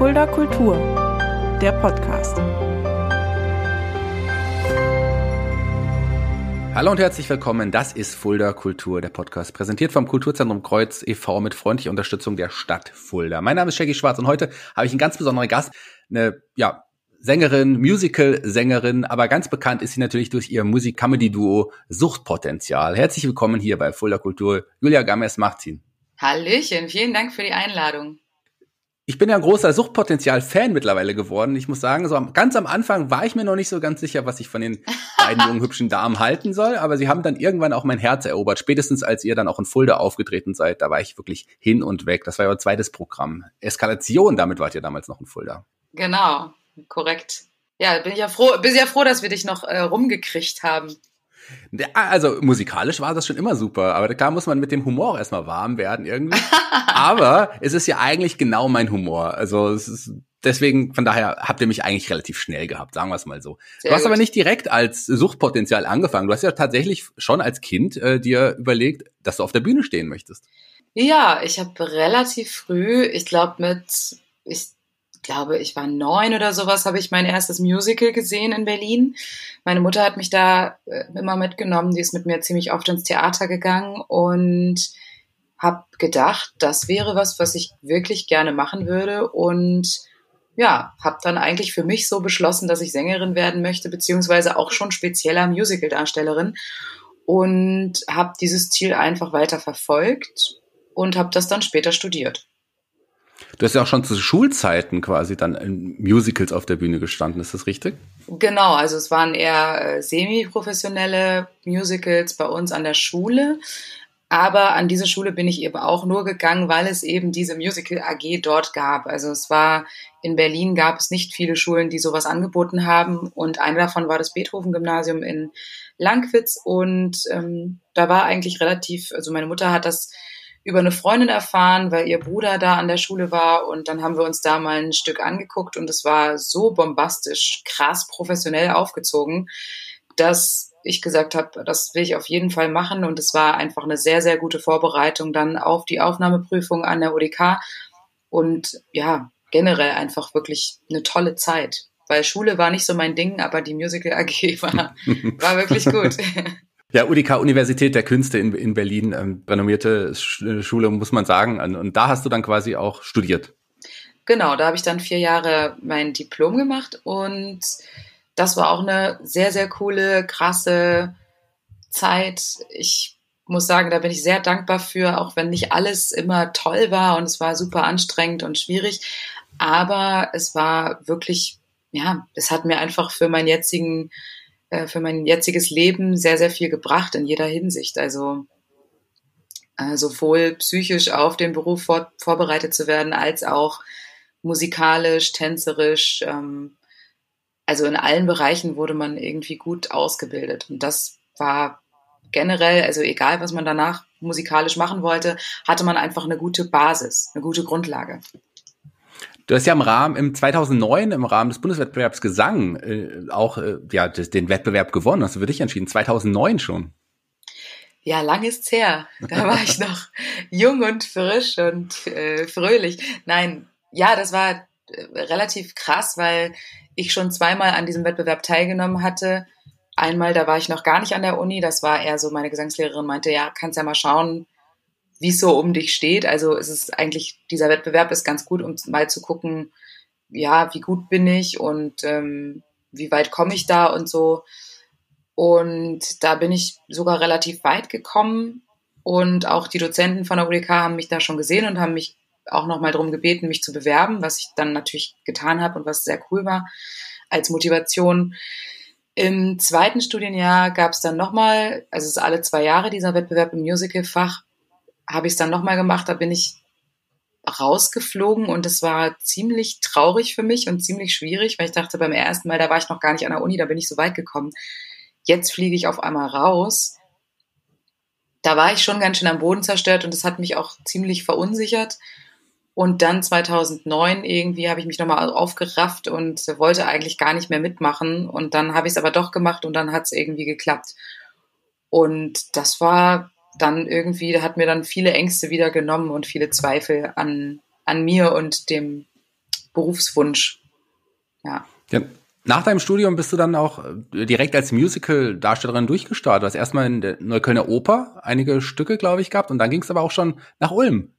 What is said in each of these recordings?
Fulda Kultur, der Podcast. Hallo und herzlich willkommen. Das ist Fulda Kultur, der Podcast, präsentiert vom Kulturzentrum Kreuz e.V. mit freundlicher Unterstützung der Stadt Fulda. Mein Name ist Shaggy Schwarz und heute habe ich einen ganz besonderen Gast, eine ja, Sängerin, Musical-Sängerin, aber ganz bekannt ist sie natürlich durch ihr Musik-Comedy-Duo Suchtpotenzial. Herzlich willkommen hier bei Fulda Kultur. Julia Games-Martin. Hallöchen, vielen Dank für die Einladung. Ich bin ja ein großer Suchtpotenzial-Fan mittlerweile geworden. Ich muss sagen, so ganz am Anfang war ich mir noch nicht so ganz sicher, was ich von den beiden jungen, hübschen Damen halten soll. Aber sie haben dann irgendwann auch mein Herz erobert. Spätestens als ihr dann auch in Fulda aufgetreten seid, da war ich wirklich hin und weg. Das war ja euer zweites Programm. Eskalation, damit wart ihr damals noch in Fulda. Genau, korrekt. Ja, bin ich ja froh, bin ja froh, dass wir dich noch äh, rumgekriegt haben. Also musikalisch war das schon immer super, aber klar muss man mit dem Humor erstmal warm werden irgendwie. aber es ist ja eigentlich genau mein Humor. Also es ist deswegen, von daher habt ihr mich eigentlich relativ schnell gehabt, sagen wir es mal so. Sehr du hast gut. aber nicht direkt als Suchtpotenzial angefangen. Du hast ja tatsächlich schon als Kind äh, dir überlegt, dass du auf der Bühne stehen möchtest. Ja, ich habe relativ früh, ich glaube mit, ich glaube, ich war neun oder sowas, habe ich mein erstes Musical gesehen in Berlin. Meine Mutter hat mich da äh, immer mitgenommen, die ist mit mir ziemlich oft ins Theater gegangen und habe gedacht, das wäre was, was ich wirklich gerne machen würde und ja, habe dann eigentlich für mich so beschlossen, dass ich Sängerin werden möchte, beziehungsweise auch schon spezieller Musical-Darstellerin und habe dieses Ziel einfach weiter verfolgt und habe das dann später studiert. Du hast ja auch schon zu Schulzeiten quasi dann in Musicals auf der Bühne gestanden, ist das richtig? Genau, also es waren eher äh, semi-professionelle Musicals bei uns an der Schule. Aber an diese Schule bin ich eben auch nur gegangen, weil es eben diese Musical AG dort gab. Also es war in Berlin gab es nicht viele Schulen, die sowas angeboten haben. Und eine davon war das Beethoven-Gymnasium in Langwitz. Und ähm, da war eigentlich relativ, also meine Mutter hat das über eine Freundin erfahren, weil ihr Bruder da an der Schule war. Und dann haben wir uns da mal ein Stück angeguckt und es war so bombastisch, krass professionell aufgezogen, dass ich gesagt habe, das will ich auf jeden Fall machen. Und es war einfach eine sehr, sehr gute Vorbereitung dann auf die Aufnahmeprüfung an der ODK und ja, generell einfach wirklich eine tolle Zeit, weil Schule war nicht so mein Ding, aber die Musical AG war, war wirklich gut. Ja, UDK, Universität der Künste in, in Berlin, ähm, renommierte äh, Schule, muss man sagen. Und da hast du dann quasi auch studiert. Genau, da habe ich dann vier Jahre mein Diplom gemacht und das war auch eine sehr, sehr coole, krasse Zeit. Ich muss sagen, da bin ich sehr dankbar für, auch wenn nicht alles immer toll war und es war super anstrengend und schwierig. Aber es war wirklich, ja, es hat mir einfach für meinen jetzigen äh, für mein jetziges Leben sehr, sehr viel gebracht in jeder Hinsicht. Also äh, sowohl psychisch auf den Beruf vor, vorbereitet zu werden, als auch musikalisch, tänzerisch. Ähm, also in allen Bereichen wurde man irgendwie gut ausgebildet. Und das war generell, also egal, was man danach musikalisch machen wollte, hatte man einfach eine gute Basis, eine gute Grundlage. Du hast ja im Rahmen, im 2009 im Rahmen des Bundeswettbewerbs Gesang äh, auch äh, ja, den Wettbewerb gewonnen. Hast du für dich entschieden? 2009 schon. Ja, lang ist's her. Da war ich noch jung und frisch und äh, fröhlich. Nein, ja, das war äh, relativ krass, weil ich schon zweimal an diesem Wettbewerb teilgenommen hatte. Einmal, da war ich noch gar nicht an der Uni. Das war eher so, meine Gesangslehrerin meinte, ja, kannst ja mal schauen, wie es so um dich steht. Also es ist eigentlich, dieser Wettbewerb ist ganz gut, um mal zu gucken, ja, wie gut bin ich und ähm, wie weit komme ich da und so. Und da bin ich sogar relativ weit gekommen. Und auch die Dozenten von der UDK haben mich da schon gesehen und haben mich auch nochmal darum gebeten, mich zu bewerben, was ich dann natürlich getan habe und was sehr cool war als Motivation. Im zweiten Studienjahr gab es dann nochmal, also es ist alle zwei Jahre dieser Wettbewerb im Musicalfach habe ich es dann nochmal gemacht, da bin ich rausgeflogen und es war ziemlich traurig für mich und ziemlich schwierig, weil ich dachte, beim ersten Mal, da war ich noch gar nicht an der Uni, da bin ich so weit gekommen. Jetzt fliege ich auf einmal raus. Da war ich schon ganz schön am Boden zerstört und das hat mich auch ziemlich verunsichert. Und dann 2009 irgendwie habe ich mich nochmal aufgerafft und wollte eigentlich gar nicht mehr mitmachen. Und dann habe ich es aber doch gemacht und dann hat es irgendwie geklappt. Und das war dann irgendwie hat mir dann viele Ängste wieder genommen und viele Zweifel an, an mir und dem, Berufswunsch. Ja. ja. Nach deinem Studium bist du dann auch äh, direkt als Musical-Darstellerin durchgestartet. Du hast erstmal in der Neuköllner Oper einige Stücke, glaube ich, gehabt und dann ging es aber auch schon nach Ulm.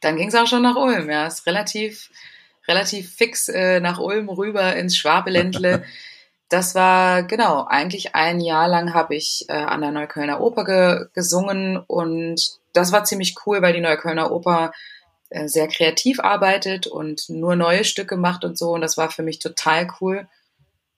Dann ging es auch schon nach Ulm, ja. Ist relativ, relativ fix äh, nach Ulm rüber ins Schwabeländle. das war genau, eigentlich ein Jahr lang habe ich äh, an der Neuköllner Oper ge gesungen und das war ziemlich cool, weil die Neuköllner Oper äh, sehr kreativ arbeitet und nur neue Stücke macht und so und das war für mich total cool.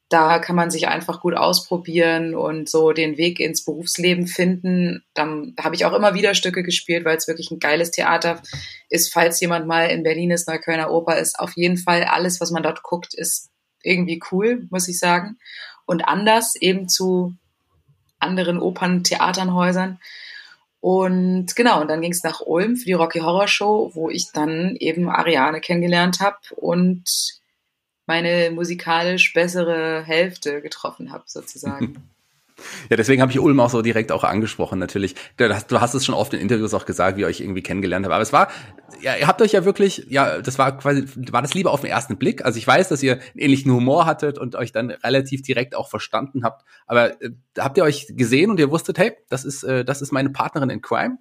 Da kann man sich einfach gut ausprobieren und so den Weg ins Berufsleben finden. Dann habe ich auch immer wieder Stücke gespielt, weil es wirklich ein geiles Theater ist. Falls jemand mal in Berlin ist, Neuköllner Oper ist auf jeden Fall alles, was man dort guckt, ist irgendwie cool, muss ich sagen. Und anders eben zu anderen Opern, Theaternhäusern. Und genau, und dann ging es nach Ulm für die Rocky Horror Show, wo ich dann eben Ariane kennengelernt habe und meine musikalisch bessere Hälfte getroffen habe, sozusagen. Ja, deswegen habe ich Ulm auch so direkt auch angesprochen, natürlich. Du hast es schon oft in Interviews auch gesagt, wie ihr euch irgendwie kennengelernt habt. Aber es war, ja, ihr habt euch ja wirklich, ja, das war quasi, war das lieber auf den ersten Blick. Also ich weiß, dass ihr einen ähnlichen Humor hattet und euch dann relativ direkt auch verstanden habt. Aber äh, habt ihr euch gesehen und ihr wusstet, hey, das ist, äh, das ist meine Partnerin in Crime?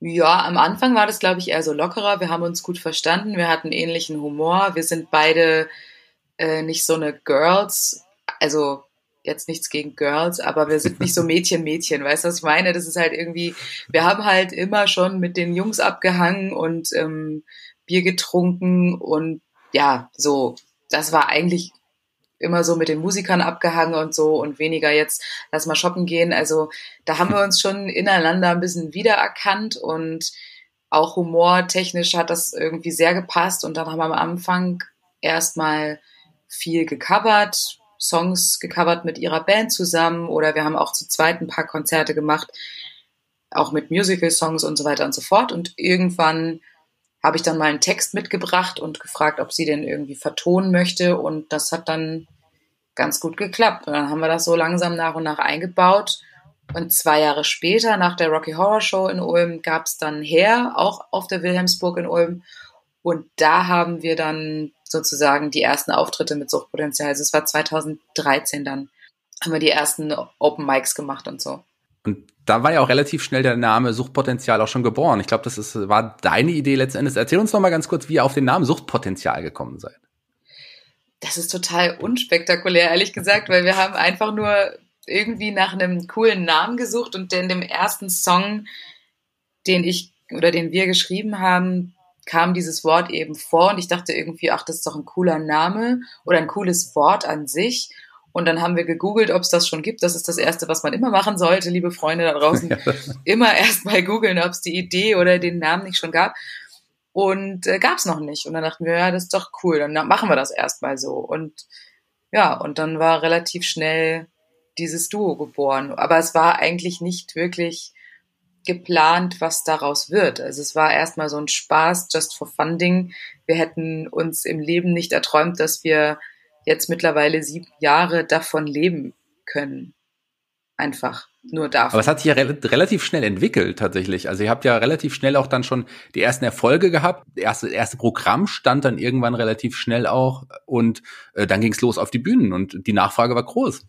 Ja, am Anfang war das, glaube ich, eher so lockerer. Wir haben uns gut verstanden. Wir hatten ähnlichen Humor. Wir sind beide äh, nicht so eine Girls. Also jetzt nichts gegen Girls, aber wir sind nicht so Mädchen, Mädchen, weißt du, was ich meine? Das ist halt irgendwie, wir haben halt immer schon mit den Jungs abgehangen und ähm, Bier getrunken und ja, so, das war eigentlich immer so mit den Musikern abgehangen und so und weniger jetzt, lass mal shoppen gehen. Also da haben wir uns schon ineinander ein bisschen wiedererkannt und auch humortechnisch hat das irgendwie sehr gepasst und dann haben wir am Anfang erstmal viel gecovert, Songs gecovert mit ihrer Band zusammen oder wir haben auch zu zweit ein paar Konzerte gemacht, auch mit Musical-Songs und so weiter und so fort. Und irgendwann habe ich dann mal einen Text mitgebracht und gefragt, ob sie den irgendwie vertonen möchte. Und das hat dann ganz gut geklappt. Und dann haben wir das so langsam nach und nach eingebaut. Und zwei Jahre später, nach der Rocky Horror Show in Ulm, gab es dann Her, auch auf der Wilhelmsburg in Ulm. Und da haben wir dann sozusagen die ersten Auftritte mit Suchtpotenzial. Also es war 2013 dann, haben wir die ersten Open Mics gemacht und so. Und da war ja auch relativ schnell der Name Suchtpotenzial auch schon geboren. Ich glaube, das ist, war deine Idee letztendlich. Erzähl uns noch mal ganz kurz, wie ihr auf den Namen Suchtpotenzial gekommen seid. Das ist total unspektakulär, ehrlich gesagt, weil wir haben einfach nur irgendwie nach einem coolen Namen gesucht und in dem ersten Song, den ich oder den wir geschrieben haben, kam dieses Wort eben vor und ich dachte irgendwie, ach, das ist doch ein cooler Name oder ein cooles Wort an sich. Und dann haben wir gegoogelt, ob es das schon gibt. Das ist das Erste, was man immer machen sollte, liebe Freunde da draußen. Ja. Immer erst mal googeln, ob es die Idee oder den Namen nicht schon gab. Und äh, gab es noch nicht. Und dann dachten wir, ja, das ist doch cool, dann machen wir das erstmal so. Und ja, und dann war relativ schnell dieses Duo geboren. Aber es war eigentlich nicht wirklich geplant, was daraus wird. Also es war erstmal so ein Spaß, just for funding. Wir hätten uns im Leben nicht erträumt, dass wir jetzt mittlerweile sieben Jahre davon leben können. Einfach nur davon. Aber es hat sich ja re relativ schnell entwickelt tatsächlich. Also ihr habt ja relativ schnell auch dann schon die ersten Erfolge gehabt. Das erste, erste Programm stand dann irgendwann relativ schnell auch und äh, dann ging es los auf die Bühnen und die Nachfrage war groß.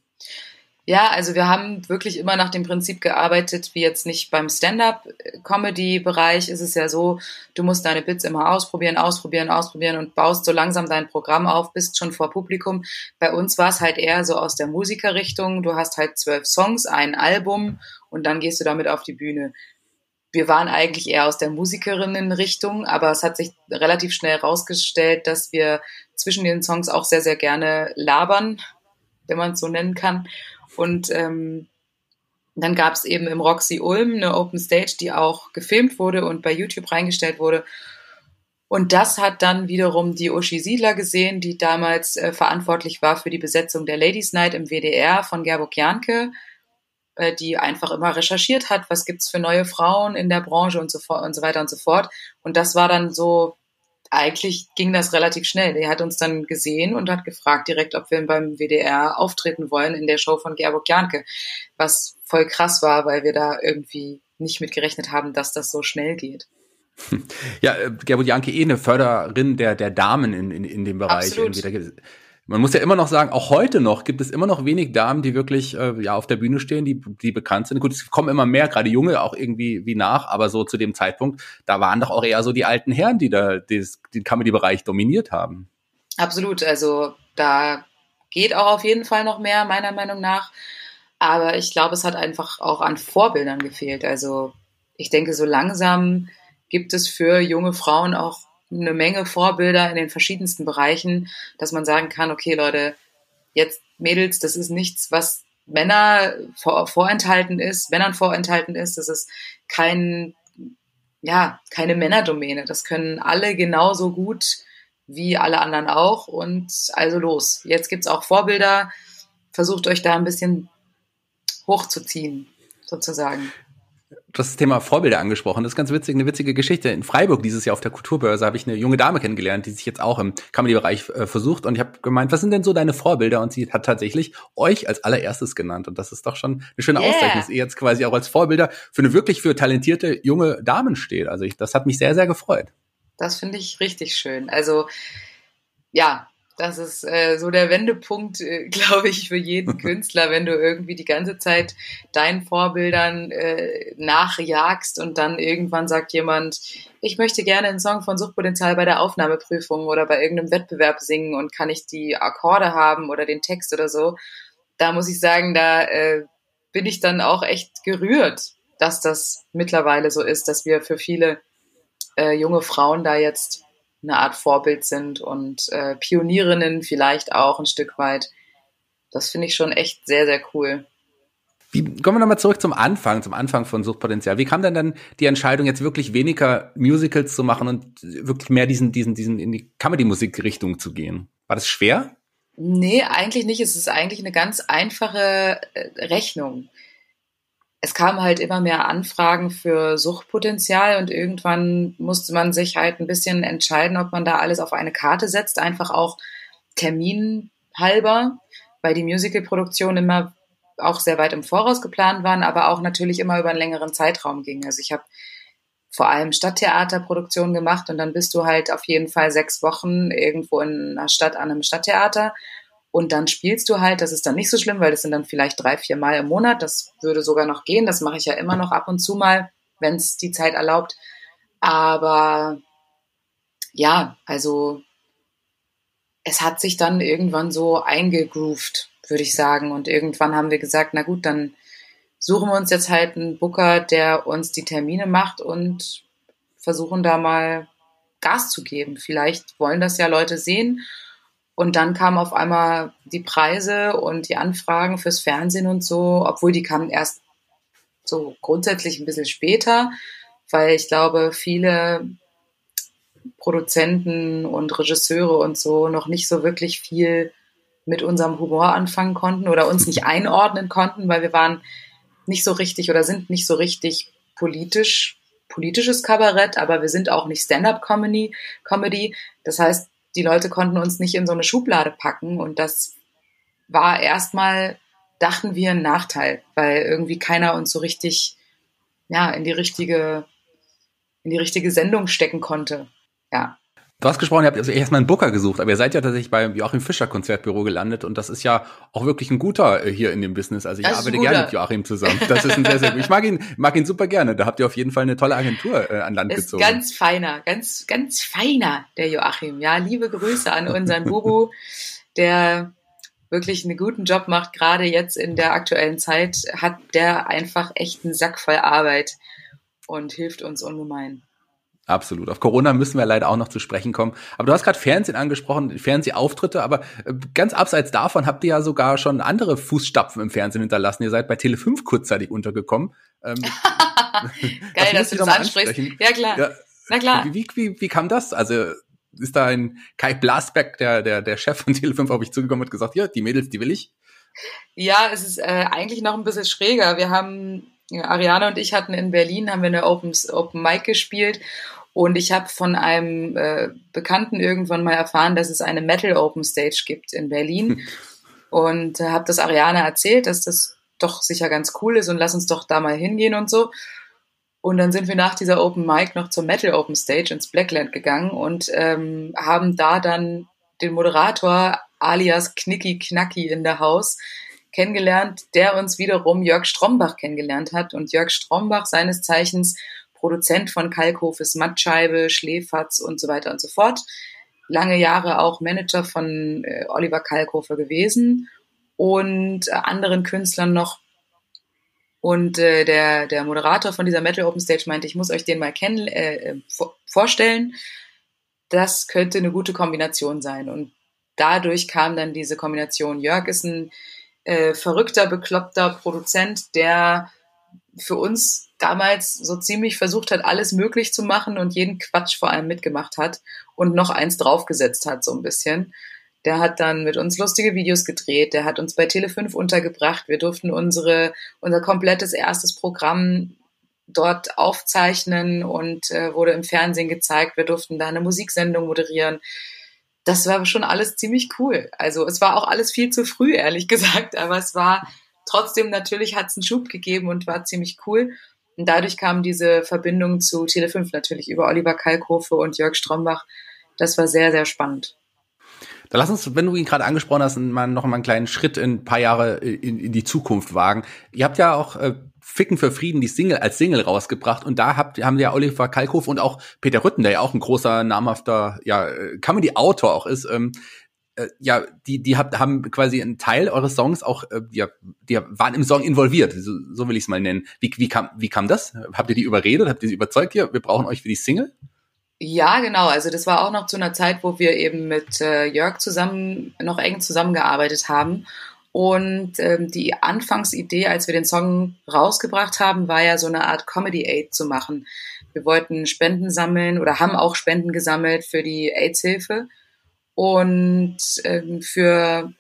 Ja, also wir haben wirklich immer nach dem Prinzip gearbeitet, wie jetzt nicht beim Stand-up-Comedy-Bereich ist es ja so, du musst deine Bits immer ausprobieren, ausprobieren, ausprobieren und baust so langsam dein Programm auf, bist schon vor Publikum. Bei uns war es halt eher so aus der Musikerrichtung, du hast halt zwölf Songs, ein Album und dann gehst du damit auf die Bühne. Wir waren eigentlich eher aus der Musikerinnenrichtung, aber es hat sich relativ schnell herausgestellt, dass wir zwischen den Songs auch sehr, sehr gerne labern, wenn man es so nennen kann und ähm, dann gab es eben im Roxy Ulm eine Open Stage, die auch gefilmt wurde und bei YouTube reingestellt wurde. Und das hat dann wiederum die Uschi Siedler gesehen, die damals äh, verantwortlich war für die Besetzung der Ladies Night im WDR von Gerburg Janke, äh, die einfach immer recherchiert hat, was gibt's für neue Frauen in der Branche und so, und so weiter und so fort. Und das war dann so eigentlich ging das relativ schnell. Er hat uns dann gesehen und hat gefragt direkt, ob wir beim WDR auftreten wollen in der Show von Gerburg Janke, was voll krass war, weil wir da irgendwie nicht mit gerechnet haben, dass das so schnell geht. Ja, äh, Gerburg Janke eh eine Förderin der, der Damen in, in, in dem Bereich. Absolut. Man muss ja immer noch sagen, auch heute noch gibt es immer noch wenig Damen, die wirklich äh, ja auf der Bühne stehen, die, die bekannt sind. Gut, es kommen immer mehr, gerade Junge auch irgendwie wie nach, aber so zu dem Zeitpunkt, da waren doch auch eher so die alten Herren, die da des, den Comedy-Bereich dominiert haben. Absolut, also da geht auch auf jeden Fall noch mehr, meiner Meinung nach. Aber ich glaube, es hat einfach auch an Vorbildern gefehlt. Also ich denke, so langsam gibt es für junge Frauen auch eine Menge Vorbilder in den verschiedensten Bereichen, dass man sagen kann, okay Leute, jetzt Mädels, das ist nichts, was Männer vor, vorenthalten ist, Männern vorenthalten ist, das ist kein, ja, keine Männerdomäne. Das können alle genauso gut wie alle anderen auch. Und also los. Jetzt gibt's auch Vorbilder. Versucht euch da ein bisschen hochzuziehen, sozusagen das Thema Vorbilder angesprochen. Das ist ganz witzig, eine witzige Geschichte. In Freiburg dieses Jahr auf der Kulturbörse habe ich eine junge Dame kennengelernt, die sich jetzt auch im Comedy-Bereich äh, versucht. Und ich habe gemeint, was sind denn so deine Vorbilder? Und sie hat tatsächlich euch als allererstes genannt. Und das ist doch schon eine schöne yeah. Auszeichnung, dass ihr jetzt quasi auch als Vorbilder für eine wirklich für talentierte junge Damen steht. Also ich, das hat mich sehr, sehr gefreut. Das finde ich richtig schön. Also ja, das ist äh, so der Wendepunkt, äh, glaube ich, für jeden Künstler, wenn du irgendwie die ganze Zeit deinen Vorbildern äh, nachjagst und dann irgendwann sagt jemand, ich möchte gerne einen Song von Suchtpotenzial bei der Aufnahmeprüfung oder bei irgendeinem Wettbewerb singen und kann ich die Akkorde haben oder den Text oder so. Da muss ich sagen, da äh, bin ich dann auch echt gerührt, dass das mittlerweile so ist, dass wir für viele äh, junge Frauen da jetzt eine Art Vorbild sind und äh, Pionierinnen vielleicht auch ein Stück weit. Das finde ich schon echt sehr, sehr cool. Wie, kommen wir nochmal zurück zum Anfang, zum Anfang von Suchtpotenzial. Wie kam denn dann die Entscheidung, jetzt wirklich weniger Musicals zu machen und wirklich mehr diesen, diesen, diesen in die Comedy-Musik-Richtung zu gehen? War das schwer? Nee, eigentlich nicht. Es ist eigentlich eine ganz einfache äh, Rechnung es kamen halt immer mehr Anfragen für Suchtpotenzial und irgendwann musste man sich halt ein bisschen entscheiden, ob man da alles auf eine Karte setzt, einfach auch terminhalber, weil die Musicalproduktionen immer auch sehr weit im Voraus geplant waren, aber auch natürlich immer über einen längeren Zeitraum ging. Also ich habe vor allem Stadttheaterproduktionen gemacht und dann bist du halt auf jeden Fall sechs Wochen irgendwo in einer Stadt an einem Stadttheater und dann spielst du halt, das ist dann nicht so schlimm, weil das sind dann vielleicht drei, vier Mal im Monat. Das würde sogar noch gehen. Das mache ich ja immer noch ab und zu mal, wenn es die Zeit erlaubt. Aber ja, also es hat sich dann irgendwann so eingegroovt, würde ich sagen. Und irgendwann haben wir gesagt, na gut, dann suchen wir uns jetzt halt einen Booker, der uns die Termine macht und versuchen da mal Gas zu geben. Vielleicht wollen das ja Leute sehen und dann kamen auf einmal die Preise und die Anfragen fürs Fernsehen und so, obwohl die kamen erst so grundsätzlich ein bisschen später, weil ich glaube, viele Produzenten und Regisseure und so noch nicht so wirklich viel mit unserem Humor anfangen konnten oder uns nicht einordnen konnten, weil wir waren nicht so richtig oder sind nicht so richtig politisch, politisches Kabarett, aber wir sind auch nicht Stand-up-Comedy. Comedy. Das heißt, die Leute konnten uns nicht in so eine Schublade packen und das war erstmal, dachten wir, ein Nachteil, weil irgendwie keiner uns so richtig, ja, in die richtige, in die richtige Sendung stecken konnte. Ja. Du hast gesprochen, ihr habt also erstmal einen Booker gesucht, aber ihr seid ja tatsächlich beim Joachim Fischer Konzertbüro gelandet und das ist ja auch wirklich ein guter äh, hier in dem Business. Also ich das arbeite gerne mit Joachim zusammen. Das ist ein sehr, sehr. Ich mag ihn, mag ihn super gerne. Da habt ihr auf jeden Fall eine tolle Agentur äh, an Land ist gezogen. Ganz feiner, ganz, ganz feiner, der Joachim. Ja, liebe Grüße an unseren Guru, der wirklich einen guten Job macht, gerade jetzt in der aktuellen Zeit, hat der einfach echt einen Sack voll Arbeit und hilft uns ungemein. Absolut. Auf Corona müssen wir leider auch noch zu sprechen kommen. Aber du hast gerade Fernsehen angesprochen, Fernsehauftritte, aber äh, ganz abseits davon habt ihr ja sogar schon andere Fußstapfen im Fernsehen hinterlassen. Ihr seid bei Tele5 kurzzeitig untergekommen. Ähm, Geil, dass du das ansprichst. Ja, klar. Ja. Na klar. Wie, wie, wie, wie kam das? Also ist da ein Kai Blasbeck, der, der, der Chef von Tele5, auf mich zugekommen und gesagt, ja, die Mädels, die will ich? Ja, es ist äh, eigentlich noch ein bisschen schräger. Wir haben, ja, Ariane und ich hatten in Berlin, haben wir eine Open, Open Mic gespielt und ich habe von einem äh, Bekannten irgendwann mal erfahren, dass es eine Metal Open Stage gibt in Berlin. und äh, habe das Ariane erzählt, dass das doch sicher ganz cool ist und lass uns doch da mal hingehen und so. Und dann sind wir nach dieser Open Mic noch zur Metal Open Stage ins Blackland gegangen und ähm, haben da dann den Moderator alias Knicki Knacki in der Haus kennengelernt, der uns wiederum Jörg Strombach kennengelernt hat. Und Jörg Strombach, seines Zeichens Produzent von Kalkhofes Mattscheibe, Schläferz und so weiter und so fort. Lange Jahre auch Manager von äh, Oliver Kalkhofer gewesen und äh, anderen Künstlern noch. Und äh, der, der Moderator von dieser Metal Open Stage meinte, ich muss euch den mal kennen, äh, äh vorstellen. Das könnte eine gute Kombination sein. Und dadurch kam dann diese Kombination. Jörg ist ein äh, verrückter, bekloppter Produzent, der für uns damals so ziemlich versucht hat, alles möglich zu machen und jeden Quatsch vor allem mitgemacht hat und noch eins draufgesetzt hat, so ein bisschen. Der hat dann mit uns lustige Videos gedreht, der hat uns bei Tele5 untergebracht. Wir durften unsere, unser komplettes erstes Programm dort aufzeichnen und äh, wurde im Fernsehen gezeigt. Wir durften da eine Musiksendung moderieren. Das war schon alles ziemlich cool. Also es war auch alles viel zu früh, ehrlich gesagt, aber es war trotzdem natürlich hat es einen Schub gegeben und war ziemlich cool. Und dadurch kam diese Verbindung zu Tele5 natürlich über Oliver Kalkofe und Jörg Strombach. Das war sehr, sehr spannend. Da lass uns, wenn du ihn gerade angesprochen hast, mal noch mal einen kleinen Schritt in ein paar Jahre in, in die Zukunft wagen. Ihr habt ja auch äh, Ficken für Frieden die Single als Single rausgebracht und da habt, haben ja Oliver Kalkhoff und auch Peter Rütten, der ja auch ein großer namhafter ja Comedy-Autor auch ist, ähm, äh, ja, die, die habt, haben quasi einen Teil eures Songs auch, äh, ja, die waren im Song involviert, so, so will ich es mal nennen. Wie, wie, kam, wie kam das? Habt ihr die überredet? Habt ihr sie überzeugt hier? Wir brauchen euch für die Single? Ja, genau. Also das war auch noch zu einer Zeit, wo wir eben mit äh, Jörg zusammen noch eng zusammengearbeitet haben. Und ähm, die Anfangsidee, als wir den Song rausgebracht haben, war ja so eine Art Comedy Aid zu machen. Wir wollten Spenden sammeln oder haben auch Spenden gesammelt für die AIDS-Hilfe und ähm, für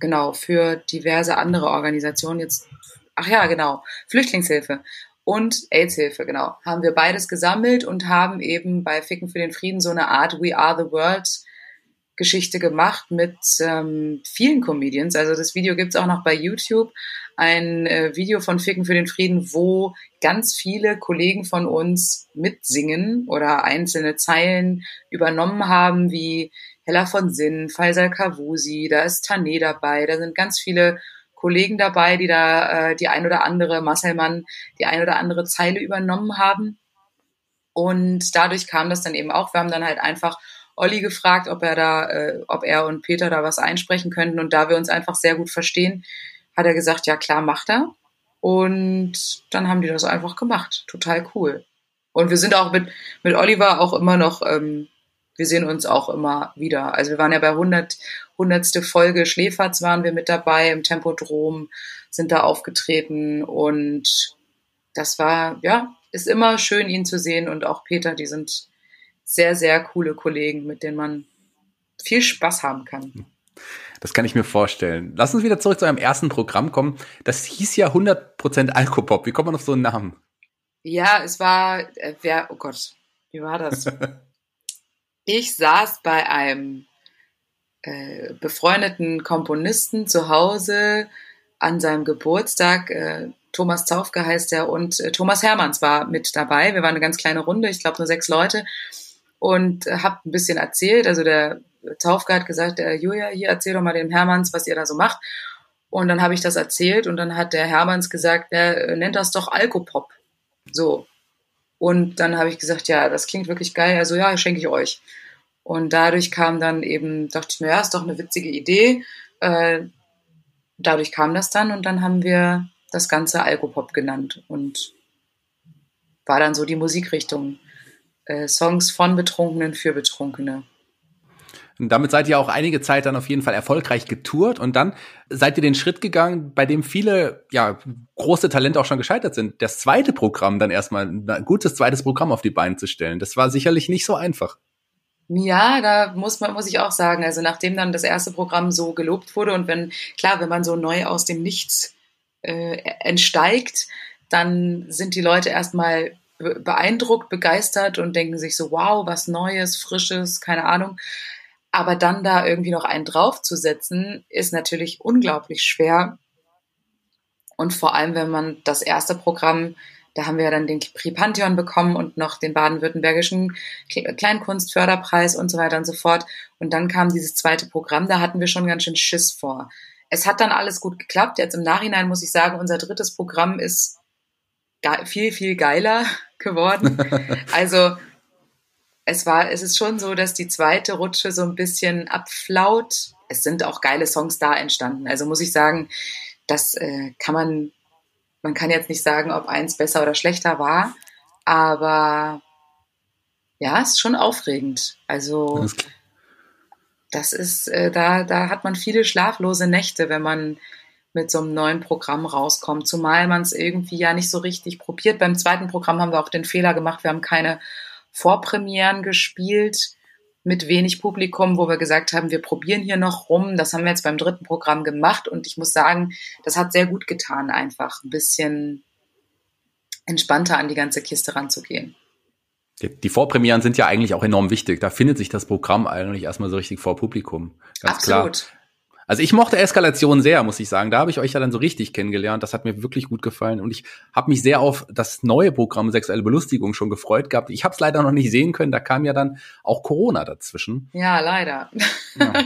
genau für diverse andere Organisationen jetzt ach ja genau Flüchtlingshilfe und AIDS-Hilfe, genau. Haben wir beides gesammelt und haben eben bei Ficken für den Frieden so eine Art We Are the World Geschichte gemacht mit ähm, vielen Comedians. Also das Video gibt's auch noch bei YouTube. Ein äh, Video von Ficken für den Frieden, wo ganz viele Kollegen von uns mitsingen oder einzelne Zeilen übernommen haben, wie Hella von Sinn, Faisal Kavusi, da ist Tané dabei, da sind ganz viele Kollegen dabei, die da äh, die ein oder andere, Marcel Mann, die ein oder andere Zeile übernommen haben. Und dadurch kam das dann eben auch. Wir haben dann halt einfach Olli gefragt, ob er da, äh, ob er und Peter da was einsprechen könnten. Und da wir uns einfach sehr gut verstehen, hat er gesagt, ja klar, macht er. Und dann haben die das einfach gemacht. Total cool. Und wir sind auch mit, mit Oliver auch immer noch ähm, wir sehen uns auch immer wieder. Also wir waren ja bei 100, 100. Folge Schläferz waren wir mit dabei im Tempodrom, sind da aufgetreten und das war, ja, ist immer schön, ihn zu sehen und auch Peter, die sind sehr, sehr coole Kollegen, mit denen man viel Spaß haben kann. Das kann ich mir vorstellen. Lass uns wieder zurück zu eurem ersten Programm kommen. Das hieß ja 100% Alkopop. Wie kommt man auf so einen Namen? Ja, es war, äh, wer, oh Gott, wie war das? Ich saß bei einem äh, befreundeten Komponisten zu Hause an seinem Geburtstag. Äh, Thomas Zaufke heißt er und äh, Thomas Hermanns war mit dabei. Wir waren eine ganz kleine Runde, ich glaube nur sechs Leute und äh, habe ein bisschen erzählt. Also der Zaufke hat gesagt, äh, Julia, hier erzähl doch mal dem Hermanns, was ihr da so macht. Und dann habe ich das erzählt und dann hat der Hermanns gesagt, er nennt das doch Alkopop. So. Und dann habe ich gesagt, ja, das klingt wirklich geil. Also ja, schenke ich euch. Und dadurch kam dann eben, dachte ich mir, ja, ist doch eine witzige Idee. Äh, dadurch kam das dann und dann haben wir das Ganze Alkopop genannt und war dann so die Musikrichtung. Äh, Songs von Betrunkenen für Betrunkene. Und damit seid ihr auch einige Zeit dann auf jeden Fall erfolgreich getourt und dann seid ihr den Schritt gegangen, bei dem viele ja große Talente auch schon gescheitert sind. Das zweite Programm dann erstmal ein gutes zweites Programm auf die Beine zu stellen. Das war sicherlich nicht so einfach. Ja, da muss man, muss ich auch sagen, also nachdem dann das erste Programm so gelobt wurde und wenn, klar, wenn man so neu aus dem Nichts äh, entsteigt, dann sind die Leute erstmal beeindruckt, begeistert und denken sich so, wow, was Neues, Frisches, keine Ahnung. Aber dann da irgendwie noch einen draufzusetzen, ist natürlich unglaublich schwer. Und vor allem, wenn man das erste Programm Da haben wir dann den Prix Pantheon bekommen und noch den baden-württembergischen Kleinkunstförderpreis und so weiter und so fort. Und dann kam dieses zweite Programm, da hatten wir schon ganz schön Schiss vor. Es hat dann alles gut geklappt. Jetzt im Nachhinein muss ich sagen, unser drittes Programm ist viel, viel geiler geworden. Also es war, es ist schon so, dass die zweite Rutsche so ein bisschen abflaut. Es sind auch geile Songs da entstanden. Also muss ich sagen, das äh, kann man, man kann jetzt nicht sagen, ob eins besser oder schlechter war, aber ja, es ist schon aufregend. Also das ist, äh, da, da hat man viele schlaflose Nächte, wenn man mit so einem neuen Programm rauskommt, zumal man es irgendwie ja nicht so richtig probiert. Beim zweiten Programm haben wir auch den Fehler gemacht, wir haben keine Vorpremieren gespielt mit wenig Publikum, wo wir gesagt haben, wir probieren hier noch rum. Das haben wir jetzt beim dritten Programm gemacht und ich muss sagen, das hat sehr gut getan, einfach ein bisschen entspannter an die ganze Kiste ranzugehen. Die Vorpremieren sind ja eigentlich auch enorm wichtig. Da findet sich das Programm eigentlich erstmal so richtig vor Publikum. Ganz Absolut. Klar. Also ich mochte Eskalation sehr, muss ich sagen. Da habe ich euch ja dann so richtig kennengelernt. Das hat mir wirklich gut gefallen. Und ich habe mich sehr auf das neue Programm Sexuelle Belustigung schon gefreut gehabt. Ich habe es leider noch nicht sehen können. Da kam ja dann auch Corona dazwischen. Ja, leider. Ja.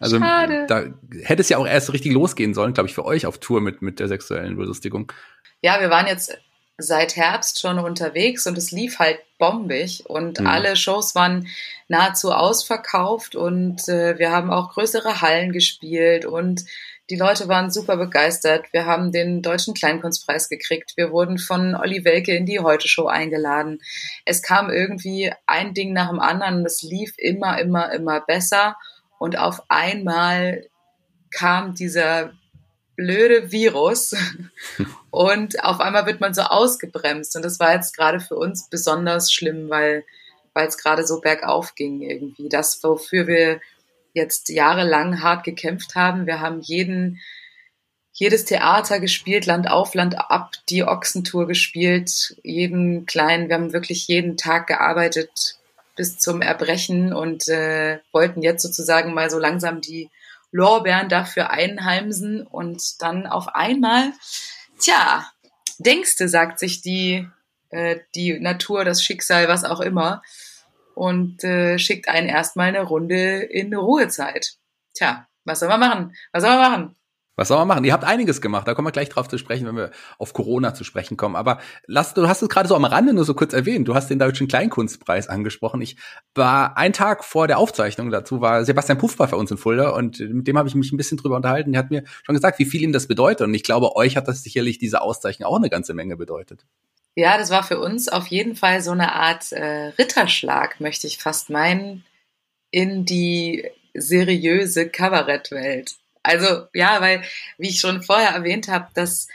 Also Schade. da hätte es ja auch erst richtig losgehen sollen, glaube ich, für euch auf Tour mit, mit der sexuellen Belustigung. Ja, wir waren jetzt seit Herbst schon unterwegs und es lief halt bombig und mhm. alle Shows waren nahezu ausverkauft und äh, wir haben auch größere Hallen gespielt und die Leute waren super begeistert. Wir haben den Deutschen Kleinkunstpreis gekriegt. Wir wurden von Olli Welke in die Heute-Show eingeladen. Es kam irgendwie ein Ding nach dem anderen. Es lief immer, immer, immer besser. Und auf einmal kam dieser blöde Virus und auf einmal wird man so ausgebremst und das war jetzt gerade für uns besonders schlimm, weil weil es gerade so bergauf ging irgendwie. Das, wofür wir jetzt jahrelang hart gekämpft haben. Wir haben jeden jedes Theater gespielt, Land auf, Land ab, die Ochsentour gespielt, jeden kleinen, wir haben wirklich jeden Tag gearbeitet bis zum Erbrechen und äh, wollten jetzt sozusagen mal so langsam die Lorbeeren dafür einheimsen und dann auf einmal, tja, denkste, sagt sich die, äh, die Natur, das Schicksal, was auch immer, und äh, schickt einen erstmal eine Runde in Ruhezeit. Tja, was soll man machen? Was soll man machen? Was soll man machen? Ihr habt einiges gemacht, da kommen wir gleich drauf zu sprechen, wenn wir auf Corona zu sprechen kommen. Aber lass, du hast es gerade so am Rande nur so kurz erwähnt. Du hast den Deutschen Kleinkunstpreis angesprochen. Ich war ein Tag vor der Aufzeichnung dazu, war Sebastian Puffball für uns in Fulda und mit dem habe ich mich ein bisschen drüber unterhalten. Der hat mir schon gesagt, wie viel ihm das bedeutet. Und ich glaube, euch hat das sicherlich diese Auszeichnung auch eine ganze Menge bedeutet. Ja, das war für uns auf jeden Fall so eine Art äh, Ritterschlag, möchte ich fast meinen, in die seriöse Kabarettwelt. Also ja, weil, wie ich schon vorher erwähnt habe, dass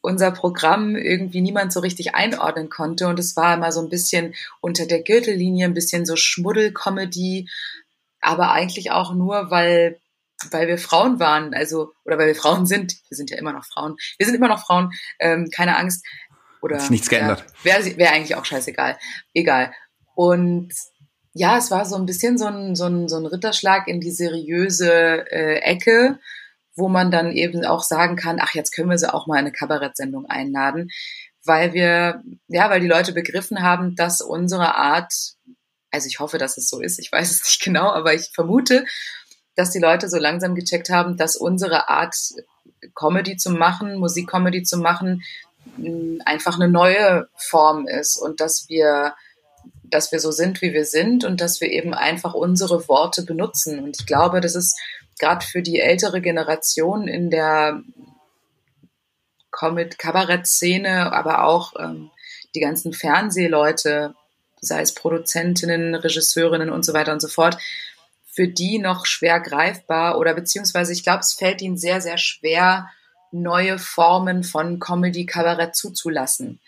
unser Programm irgendwie niemand so richtig einordnen konnte und es war immer so ein bisschen unter der Gürtellinie, ein bisschen so Schmuddel-Comedy, aber eigentlich auch nur, weil weil wir Frauen waren, also oder weil wir Frauen sind, wir sind ja immer noch Frauen, wir sind immer noch Frauen, ähm, keine Angst. Oder Hat nichts geändert. Ja, Wäre wär eigentlich auch scheißegal. Egal. Und ja, es war so ein bisschen so ein, so ein, so ein Ritterschlag in die seriöse äh, Ecke wo man dann eben auch sagen kann, ach, jetzt können wir sie auch mal in eine Kabarettsendung einladen, weil wir, ja, weil die Leute begriffen haben, dass unsere Art, also ich hoffe, dass es so ist, ich weiß es nicht genau, aber ich vermute, dass die Leute so langsam gecheckt haben, dass unsere Art, Comedy zu machen, Musikcomedy zu machen, einfach eine neue Form ist und dass wir dass wir so sind, wie wir sind und dass wir eben einfach unsere Worte benutzen. Und ich glaube, das ist gerade für die ältere Generation in der Kabarett-Szene, aber auch ähm, die ganzen Fernsehleute, sei es Produzentinnen, Regisseurinnen und so weiter und so fort, für die noch schwer greifbar oder beziehungsweise ich glaube, es fällt ihnen sehr, sehr schwer, neue Formen von Comedy-Kabarett zuzulassen,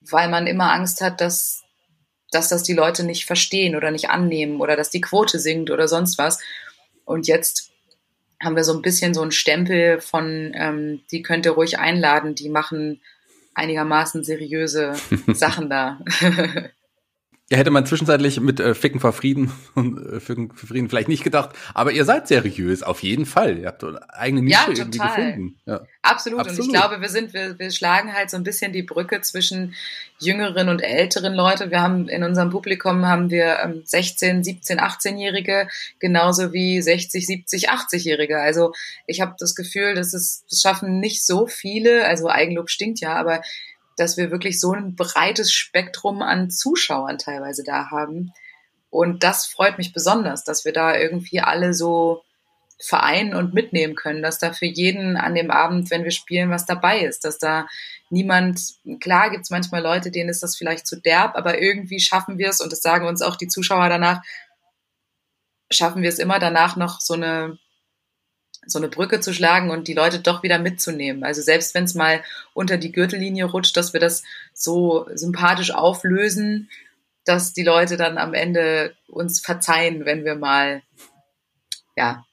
weil man immer Angst hat, dass, dass das die Leute nicht verstehen oder nicht annehmen oder dass die Quote sinkt oder sonst was. Und jetzt haben wir so ein bisschen so einen Stempel von, ähm, die könnt ihr ruhig einladen, die machen einigermaßen seriöse Sachen da. Ja, hätte man zwischenzeitlich mit äh, Ficken vor Frieden und äh, Ficken für Frieden vielleicht nicht gedacht, aber ihr seid seriös, auf jeden Fall. Ihr habt eine eigene Nische Ja, irgendwie gefunden. Ja. Absolut. Und Absolut. ich glaube, wir sind, wir, wir schlagen halt so ein bisschen die Brücke zwischen jüngeren und älteren Leute. Wir haben in unserem Publikum haben wir ähm, 16, 17, 18-Jährige, genauso wie 60, 70, 80-Jährige. Also ich habe das Gefühl, dass es das schaffen nicht so viele, also Eigenlob stinkt ja, aber dass wir wirklich so ein breites Spektrum an Zuschauern teilweise da haben. Und das freut mich besonders, dass wir da irgendwie alle so vereinen und mitnehmen können, dass da für jeden an dem Abend, wenn wir spielen, was dabei ist, dass da niemand, klar gibt's manchmal Leute, denen ist das vielleicht zu derb, aber irgendwie schaffen wir es, und das sagen uns auch die Zuschauer danach, schaffen wir es immer danach noch so eine, so eine Brücke zu schlagen und die Leute doch wieder mitzunehmen. Also selbst wenn es mal unter die Gürtellinie rutscht, dass wir das so sympathisch auflösen, dass die Leute dann am Ende uns verzeihen, wenn wir mal ja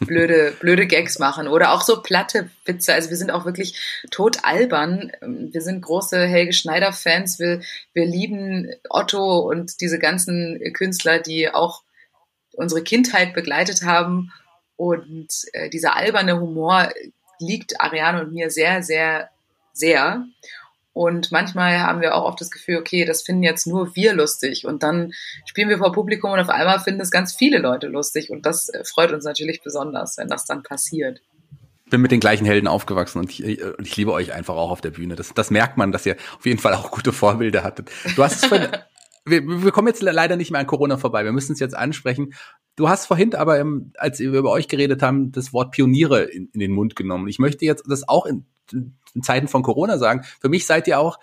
blöde blöde Gags machen oder auch so platte Witze. Also wir sind auch wirklich tot albern. Wir sind große Helge Schneider Fans. Wir wir lieben Otto und diese ganzen Künstler, die auch unsere Kindheit begleitet haben und äh, dieser alberne Humor liegt Ariane und mir sehr, sehr, sehr. Und manchmal haben wir auch oft das Gefühl, okay, das finden jetzt nur wir lustig. Und dann spielen wir vor Publikum und auf einmal finden es ganz viele Leute lustig. Und das äh, freut uns natürlich besonders, wenn das dann passiert. bin mit den gleichen Helden aufgewachsen und ich, äh, ich liebe euch einfach auch auf der Bühne. Das, das merkt man, dass ihr auf jeden Fall auch gute Vorbilder hattet. Du hast es vorhin, wir, wir kommen jetzt leider nicht mehr an Corona vorbei. Wir müssen es jetzt ansprechen. Du hast vorhin aber, im, als wir über euch geredet haben, das Wort Pioniere in, in den Mund genommen. Ich möchte jetzt das auch in, in Zeiten von Corona sagen. Für mich seid ihr auch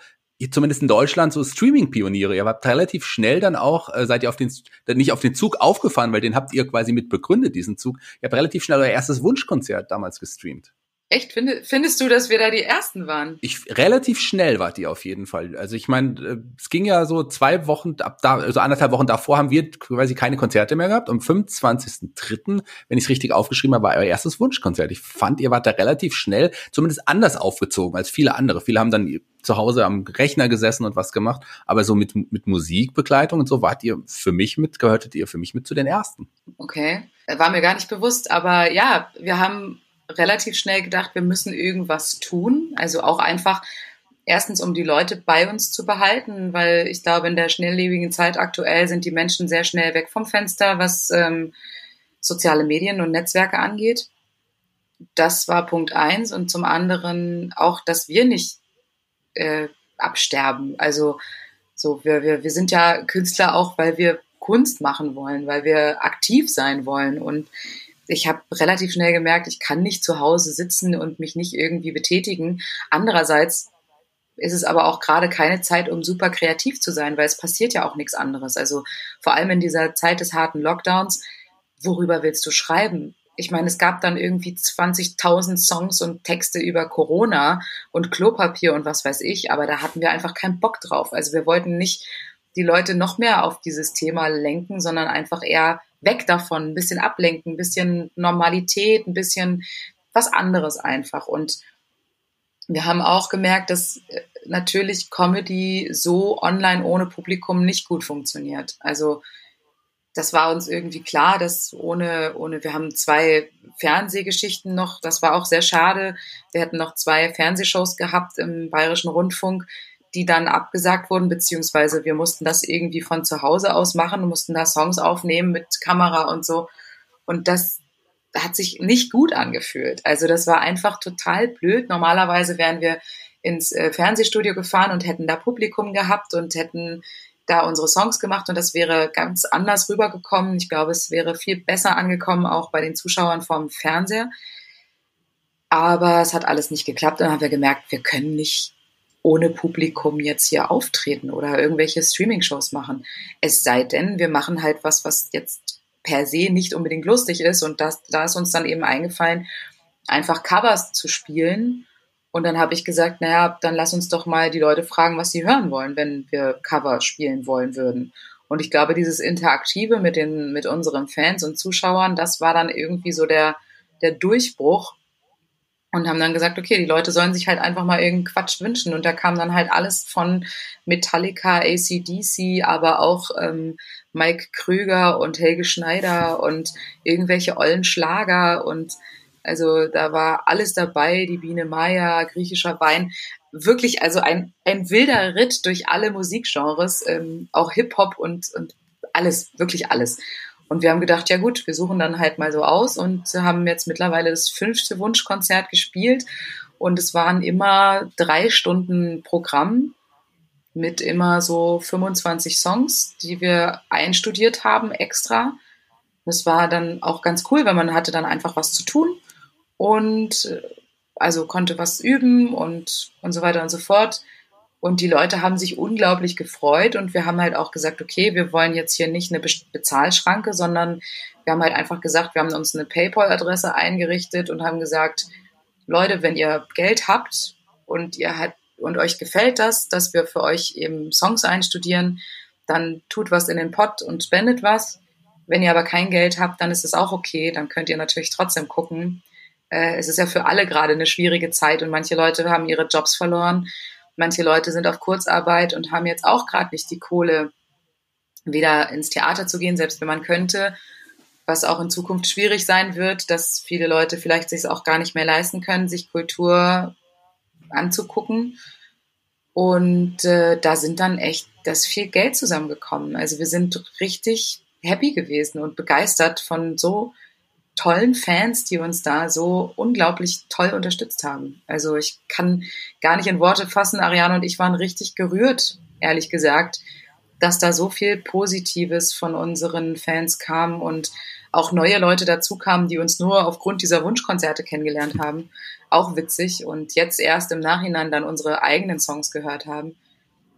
zumindest in Deutschland so Streaming-Pioniere. Ihr habt relativ schnell dann auch, äh, seid ihr auf den, nicht auf den Zug aufgefahren, weil den habt ihr quasi mit begründet, diesen Zug. Ihr habt relativ schnell euer erstes Wunschkonzert damals gestreamt. Echt? Finde, findest du, dass wir da die Ersten waren? Ich relativ schnell wart ihr auf jeden Fall. Also ich meine, äh, es ging ja so zwei Wochen ab da, also anderthalb Wochen davor haben wir quasi keine Konzerte mehr gehabt. Am 25.03., wenn ich es richtig aufgeschrieben habe, war euer erstes Wunschkonzert. Ich fand, ihr wart da relativ schnell, zumindest anders aufgezogen als viele andere. Viele haben dann zu Hause am Rechner gesessen und was gemacht, aber so mit, mit Musikbegleitung und so wart ihr für mich mit, gehörtet ihr für mich mit zu den ersten. Okay. War mir gar nicht bewusst, aber ja, wir haben relativ schnell gedacht, wir müssen irgendwas tun. Also auch einfach erstens, um die Leute bei uns zu behalten, weil ich glaube, in der schnelllebigen Zeit aktuell sind die Menschen sehr schnell weg vom Fenster, was ähm, soziale Medien und Netzwerke angeht. Das war Punkt eins. Und zum anderen auch, dass wir nicht äh, absterben. Also so, wir, wir, wir sind ja Künstler auch, weil wir Kunst machen wollen, weil wir aktiv sein wollen. Und ich habe relativ schnell gemerkt, ich kann nicht zu Hause sitzen und mich nicht irgendwie betätigen. Andererseits ist es aber auch gerade keine Zeit, um super kreativ zu sein, weil es passiert ja auch nichts anderes. Also vor allem in dieser Zeit des harten Lockdowns, worüber willst du schreiben? Ich meine, es gab dann irgendwie 20.000 Songs und Texte über Corona und Klopapier und was weiß ich, aber da hatten wir einfach keinen Bock drauf. Also wir wollten nicht die Leute noch mehr auf dieses Thema lenken, sondern einfach eher weg davon, ein bisschen ablenken, ein bisschen Normalität, ein bisschen was anderes einfach. Und wir haben auch gemerkt, dass natürlich Comedy so online ohne Publikum nicht gut funktioniert. Also das war uns irgendwie klar, dass ohne, ohne, wir haben zwei Fernsehgeschichten noch, das war auch sehr schade. Wir hätten noch zwei Fernsehshows gehabt im Bayerischen Rundfunk, die dann abgesagt wurden, beziehungsweise wir mussten das irgendwie von zu Hause aus machen, mussten da Songs aufnehmen mit Kamera und so. Und das hat sich nicht gut angefühlt. Also das war einfach total blöd. Normalerweise wären wir ins äh, Fernsehstudio gefahren und hätten da Publikum gehabt und hätten da unsere Songs gemacht und das wäre ganz anders rübergekommen. Ich glaube, es wäre viel besser angekommen, auch bei den Zuschauern vom Fernseher. Aber es hat alles nicht geklappt. Dann haben wir gemerkt, wir können nicht ohne Publikum jetzt hier auftreten oder irgendwelche Streaming-Shows machen. Es sei denn, wir machen halt was, was jetzt per se nicht unbedingt lustig ist. Und das, da ist uns dann eben eingefallen, einfach Covers zu spielen. Und dann habe ich gesagt, naja, dann lass uns doch mal die Leute fragen, was sie hören wollen, wenn wir Cover spielen wollen würden. Und ich glaube, dieses Interaktive mit den, mit unseren Fans und Zuschauern, das war dann irgendwie so der, der Durchbruch. Und haben dann gesagt, okay, die Leute sollen sich halt einfach mal irgendeinen Quatsch wünschen. Und da kam dann halt alles von Metallica, ACDC, aber auch ähm, Mike Krüger und Helge Schneider und irgendwelche ollen Schlager und also da war alles dabei, die Biene Maya, griechischer Wein. Wirklich, also ein, ein wilder Ritt durch alle Musikgenres, ähm, auch Hip-Hop und, und alles, wirklich alles. Und wir haben gedacht, ja gut, wir suchen dann halt mal so aus und haben jetzt mittlerweile das fünfte Wunschkonzert gespielt. Und es waren immer drei Stunden Programm mit immer so 25 Songs, die wir einstudiert haben extra. Das war dann auch ganz cool, weil man hatte dann einfach was zu tun und äh, also konnte was üben und, und so weiter und so fort. Und die Leute haben sich unglaublich gefreut und wir haben halt auch gesagt, okay, wir wollen jetzt hier nicht eine Bezahlschranke, sondern wir haben halt einfach gesagt, wir haben uns eine PayPal-Adresse eingerichtet und haben gesagt, Leute, wenn ihr Geld habt und ihr halt und euch gefällt das, dass wir für euch eben Songs einstudieren, dann tut was in den Pott und spendet was. Wenn ihr aber kein Geld habt, dann ist es auch okay. Dann könnt ihr natürlich trotzdem gucken. Äh, es ist ja für alle gerade eine schwierige Zeit und manche Leute haben ihre Jobs verloren Manche Leute sind auf Kurzarbeit und haben jetzt auch gerade nicht die Kohle, wieder ins Theater zu gehen, selbst wenn man könnte, was auch in Zukunft schwierig sein wird, dass viele Leute vielleicht sich auch gar nicht mehr leisten können, sich Kultur anzugucken. Und äh, da sind dann echt das viel Geld zusammengekommen. Also wir sind richtig happy gewesen und begeistert von so tollen Fans, die uns da so unglaublich toll unterstützt haben. Also ich kann gar nicht in Worte fassen, Ariane und ich waren richtig gerührt, ehrlich gesagt, dass da so viel Positives von unseren Fans kam und auch neue Leute dazu kamen, die uns nur aufgrund dieser Wunschkonzerte kennengelernt haben. Auch witzig und jetzt erst im Nachhinein dann unsere eigenen Songs gehört haben.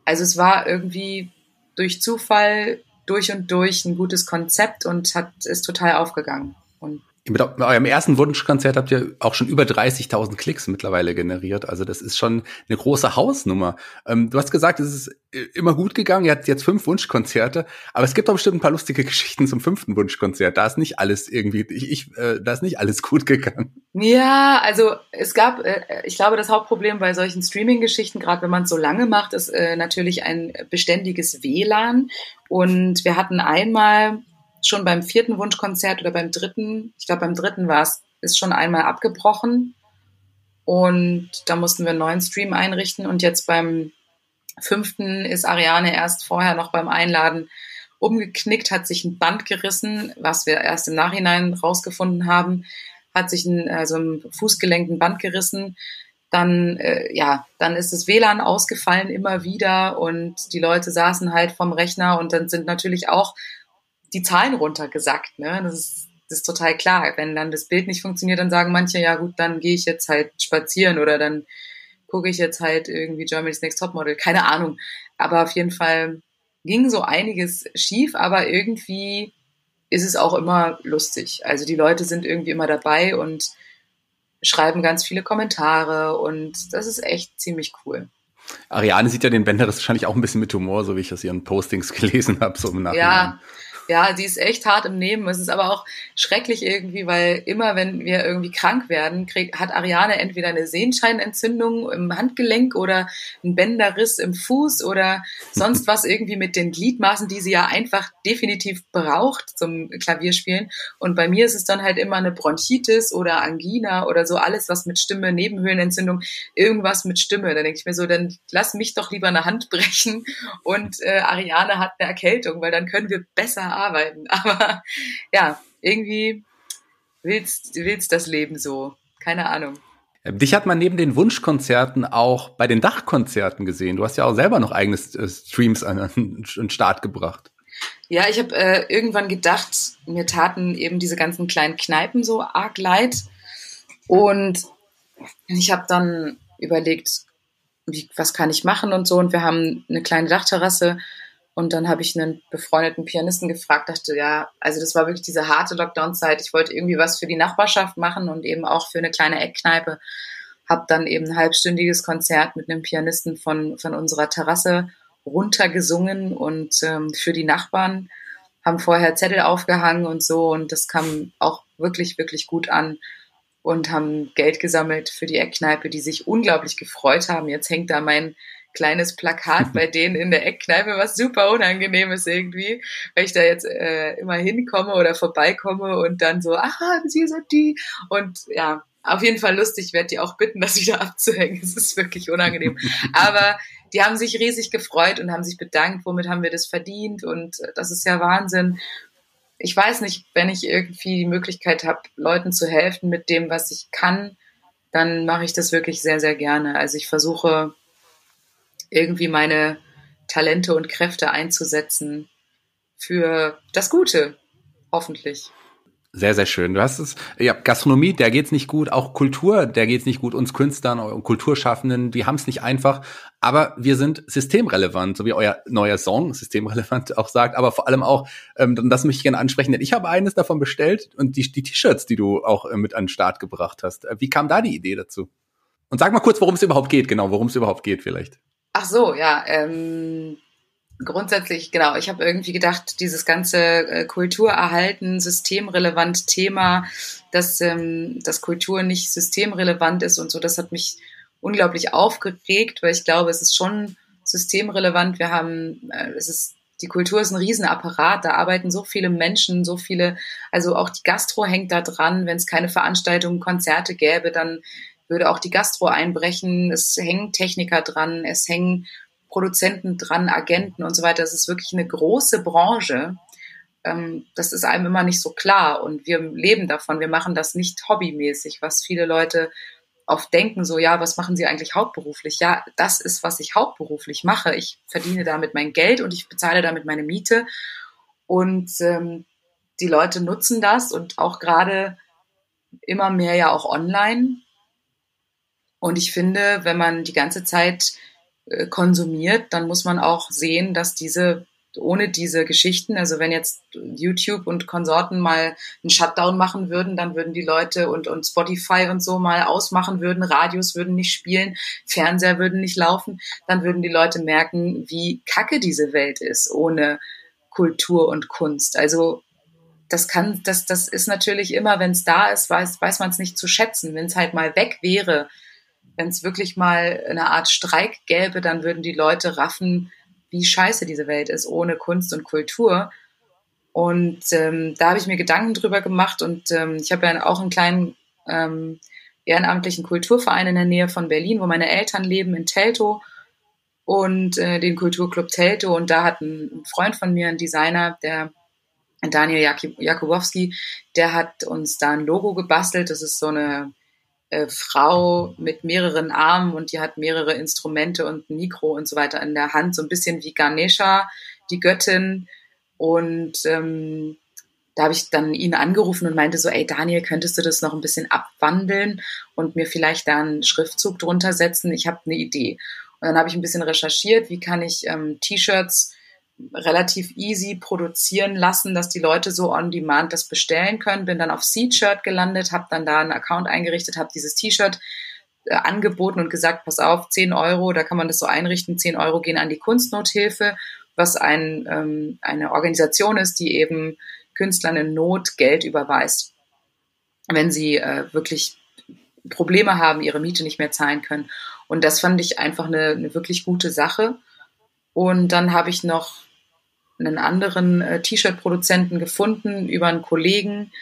Also es war irgendwie durch Zufall durch und durch ein gutes Konzept und hat ist total aufgegangen. Und mit eurem ersten Wunschkonzert habt ihr auch schon über 30.000 Klicks mittlerweile generiert. Also das ist schon eine große Hausnummer. Ähm, du hast gesagt, es ist äh, immer gut gegangen. Ihr habt jetzt fünf Wunschkonzerte, aber es gibt auch bestimmt ein paar lustige Geschichten zum fünften Wunschkonzert. Da ist nicht alles irgendwie, ich, ich äh, da ist nicht alles gut gegangen. Ja, also es gab, äh, ich glaube, das Hauptproblem bei solchen Streaming-Geschichten, gerade wenn man es so lange macht, ist äh, natürlich ein beständiges WLAN. Und wir hatten einmal schon beim vierten Wunschkonzert oder beim dritten, ich glaube beim dritten war es, ist schon einmal abgebrochen. Und da mussten wir einen neuen Stream einrichten. Und jetzt beim fünften ist Ariane erst vorher noch beim Einladen umgeknickt, hat sich ein Band gerissen, was wir erst im Nachhinein rausgefunden haben, hat sich ein, also im Fußgelenk ein Band gerissen. Dann, äh, ja, dann ist das WLAN ausgefallen immer wieder und die Leute saßen halt vom Rechner und dann sind natürlich auch die Zahlen runtergesackt. Ne? Das, ist, das ist total klar. Wenn dann das Bild nicht funktioniert, dann sagen manche, ja gut, dann gehe ich jetzt halt spazieren oder dann gucke ich jetzt halt irgendwie Germany's Next Topmodel. Keine Ahnung. Aber auf jeden Fall ging so einiges schief, aber irgendwie ist es auch immer lustig. Also die Leute sind irgendwie immer dabei und schreiben ganz viele Kommentare und das ist echt ziemlich cool. Ariane sieht ja den Bänderriss wahrscheinlich auch ein bisschen mit Humor, so wie ich das ihren Postings gelesen habe, so im Nachhinein. Ja, ja, sie ist echt hart im Nehmen. Es ist aber auch schrecklich irgendwie, weil immer, wenn wir irgendwie krank werden, krieg, hat Ariane entweder eine Sehenscheinentzündung im Handgelenk oder einen Bänderriss im Fuß oder sonst was irgendwie mit den Gliedmaßen, die sie ja einfach definitiv braucht zum Klavierspielen. Und bei mir ist es dann halt immer eine Bronchitis oder Angina oder so alles, was mit Stimme, Nebenhöhlenentzündung, irgendwas mit Stimme. Da denke ich mir so, dann lass mich doch lieber eine Hand brechen und äh, Ariane hat eine Erkältung, weil dann können wir besser arbeiten. Aber ja, irgendwie willst, willst das Leben so. Keine Ahnung. Dich hat man neben den Wunschkonzerten auch bei den Dachkonzerten gesehen. Du hast ja auch selber noch eigene äh, Streams an den Start gebracht. Ja, ich habe äh, irgendwann gedacht, mir taten eben diese ganzen kleinen Kneipen so arg leid. Und ich habe dann überlegt, wie, was kann ich machen und so. Und wir haben eine kleine Dachterrasse und dann habe ich einen befreundeten Pianisten gefragt, dachte, ja, also das war wirklich diese harte Lockdown-Zeit. Ich wollte irgendwie was für die Nachbarschaft machen und eben auch für eine kleine Eckkneipe. Hab dann eben ein halbstündiges Konzert mit einem Pianisten von, von unserer Terrasse runtergesungen und ähm, für die Nachbarn haben vorher Zettel aufgehangen und so und das kam auch wirklich, wirklich gut an. und haben Geld gesammelt für die Eckkneipe, die sich unglaublich gefreut haben. Jetzt hängt da mein kleines Plakat bei denen in der Eckkneipe, was super unangenehm ist irgendwie, weil ich da jetzt äh, immer hinkomme oder vorbeikomme und dann so, ah, sie sind die. Und ja, auf jeden Fall lustig. Ich werde die auch bitten, das wieder abzuhängen. Es ist wirklich unangenehm. Aber die haben sich riesig gefreut und haben sich bedankt, womit haben wir das verdient und das ist ja Wahnsinn. Ich weiß nicht, wenn ich irgendwie die Möglichkeit habe, Leuten zu helfen mit dem, was ich kann, dann mache ich das wirklich sehr, sehr gerne. Also ich versuche irgendwie meine Talente und Kräfte einzusetzen für das Gute, hoffentlich. Sehr, sehr schön. Du hast es, ja, Gastronomie, der geht's nicht gut, auch Kultur, der geht's nicht gut, uns Künstlern und Kulturschaffenden, die haben es nicht einfach, aber wir sind systemrelevant, so wie euer neuer Song systemrelevant auch sagt, aber vor allem auch, ähm, das möchte ich gerne ansprechen, denn ich habe eines davon bestellt und die, die T-Shirts, die du auch äh, mit an den Start gebracht hast. Wie kam da die Idee dazu? Und sag mal kurz, worum es überhaupt geht, genau, worum es überhaupt geht vielleicht. Ach so, ja, ähm, grundsätzlich, genau, ich habe irgendwie gedacht, dieses ganze äh, Kulturerhalten, systemrelevant Thema, dass, ähm, dass Kultur nicht systemrelevant ist und so, das hat mich unglaublich aufgeregt, weil ich glaube, es ist schon systemrelevant. Wir haben, äh, es ist, die Kultur ist ein Riesenapparat, da arbeiten so viele Menschen, so viele, also auch die Gastro hängt da dran. Wenn es keine Veranstaltungen, Konzerte gäbe, dann würde auch die Gastro einbrechen. Es hängen Techniker dran, es hängen Produzenten dran, Agenten und so weiter. Es ist wirklich eine große Branche. Ähm, das ist einem immer nicht so klar und wir leben davon. Wir machen das nicht hobbymäßig, was viele Leute oft denken, so, ja, was machen Sie eigentlich hauptberuflich? Ja, das ist, was ich hauptberuflich mache. Ich verdiene damit mein Geld und ich bezahle damit meine Miete. Und ähm, die Leute nutzen das und auch gerade immer mehr ja auch online. Und ich finde, wenn man die ganze Zeit äh, konsumiert, dann muss man auch sehen, dass diese ohne diese Geschichten, also wenn jetzt YouTube und Konsorten mal einen Shutdown machen würden, dann würden die Leute und, und Spotify und so mal ausmachen würden, Radios würden nicht spielen, Fernseher würden nicht laufen, dann würden die Leute merken, wie kacke diese Welt ist ohne Kultur und Kunst. Also das kann, das, das ist natürlich immer, wenn es da ist, weiß, weiß man es nicht zu schätzen. Wenn es halt mal weg wäre, wenn es wirklich mal eine Art Streik gäbe, dann würden die Leute raffen, wie scheiße diese Welt ist ohne Kunst und Kultur. Und ähm, da habe ich mir Gedanken drüber gemacht und ähm, ich habe ja auch einen kleinen ähm, ehrenamtlichen Kulturverein in der Nähe von Berlin, wo meine Eltern leben, in Teltow und äh, den Kulturclub Teltow. Und da hat ein Freund von mir, ein Designer, der Daniel Jakubowski, der hat uns da ein Logo gebastelt. Das ist so eine äh, Frau mit mehreren Armen und die hat mehrere Instrumente und ein Mikro und so weiter in der Hand, so ein bisschen wie Ganesha, die Göttin. Und ähm, da habe ich dann ihn angerufen und meinte so, ey Daniel, könntest du das noch ein bisschen abwandeln und mir vielleicht da einen Schriftzug drunter setzen? Ich habe eine Idee. Und dann habe ich ein bisschen recherchiert, wie kann ich ähm, T-Shirts relativ easy produzieren lassen, dass die Leute so on demand das bestellen können. Bin dann auf Seed-Shirt gelandet, habe dann da einen Account eingerichtet, habe dieses T-Shirt äh, angeboten und gesagt, pass auf, 10 Euro, da kann man das so einrichten, 10 Euro gehen an die Kunstnothilfe, was ein, ähm, eine Organisation ist, die eben Künstlern in Not Geld überweist, wenn sie äh, wirklich Probleme haben, ihre Miete nicht mehr zahlen können. Und das fand ich einfach eine, eine wirklich gute Sache. Und dann habe ich noch einen anderen äh, T-Shirt-Produzenten gefunden über einen Kollegen,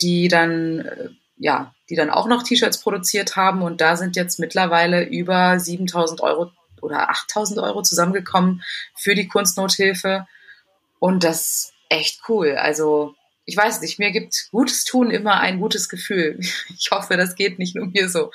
die dann, äh, ja, die dann auch noch T-Shirts produziert haben. Und da sind jetzt mittlerweile über 7000 Euro oder 8000 Euro zusammengekommen für die Kunstnothilfe. Und das ist echt cool. Also, ich weiß nicht, mir gibt Gutes tun immer ein gutes Gefühl. Ich hoffe, das geht nicht nur mir so.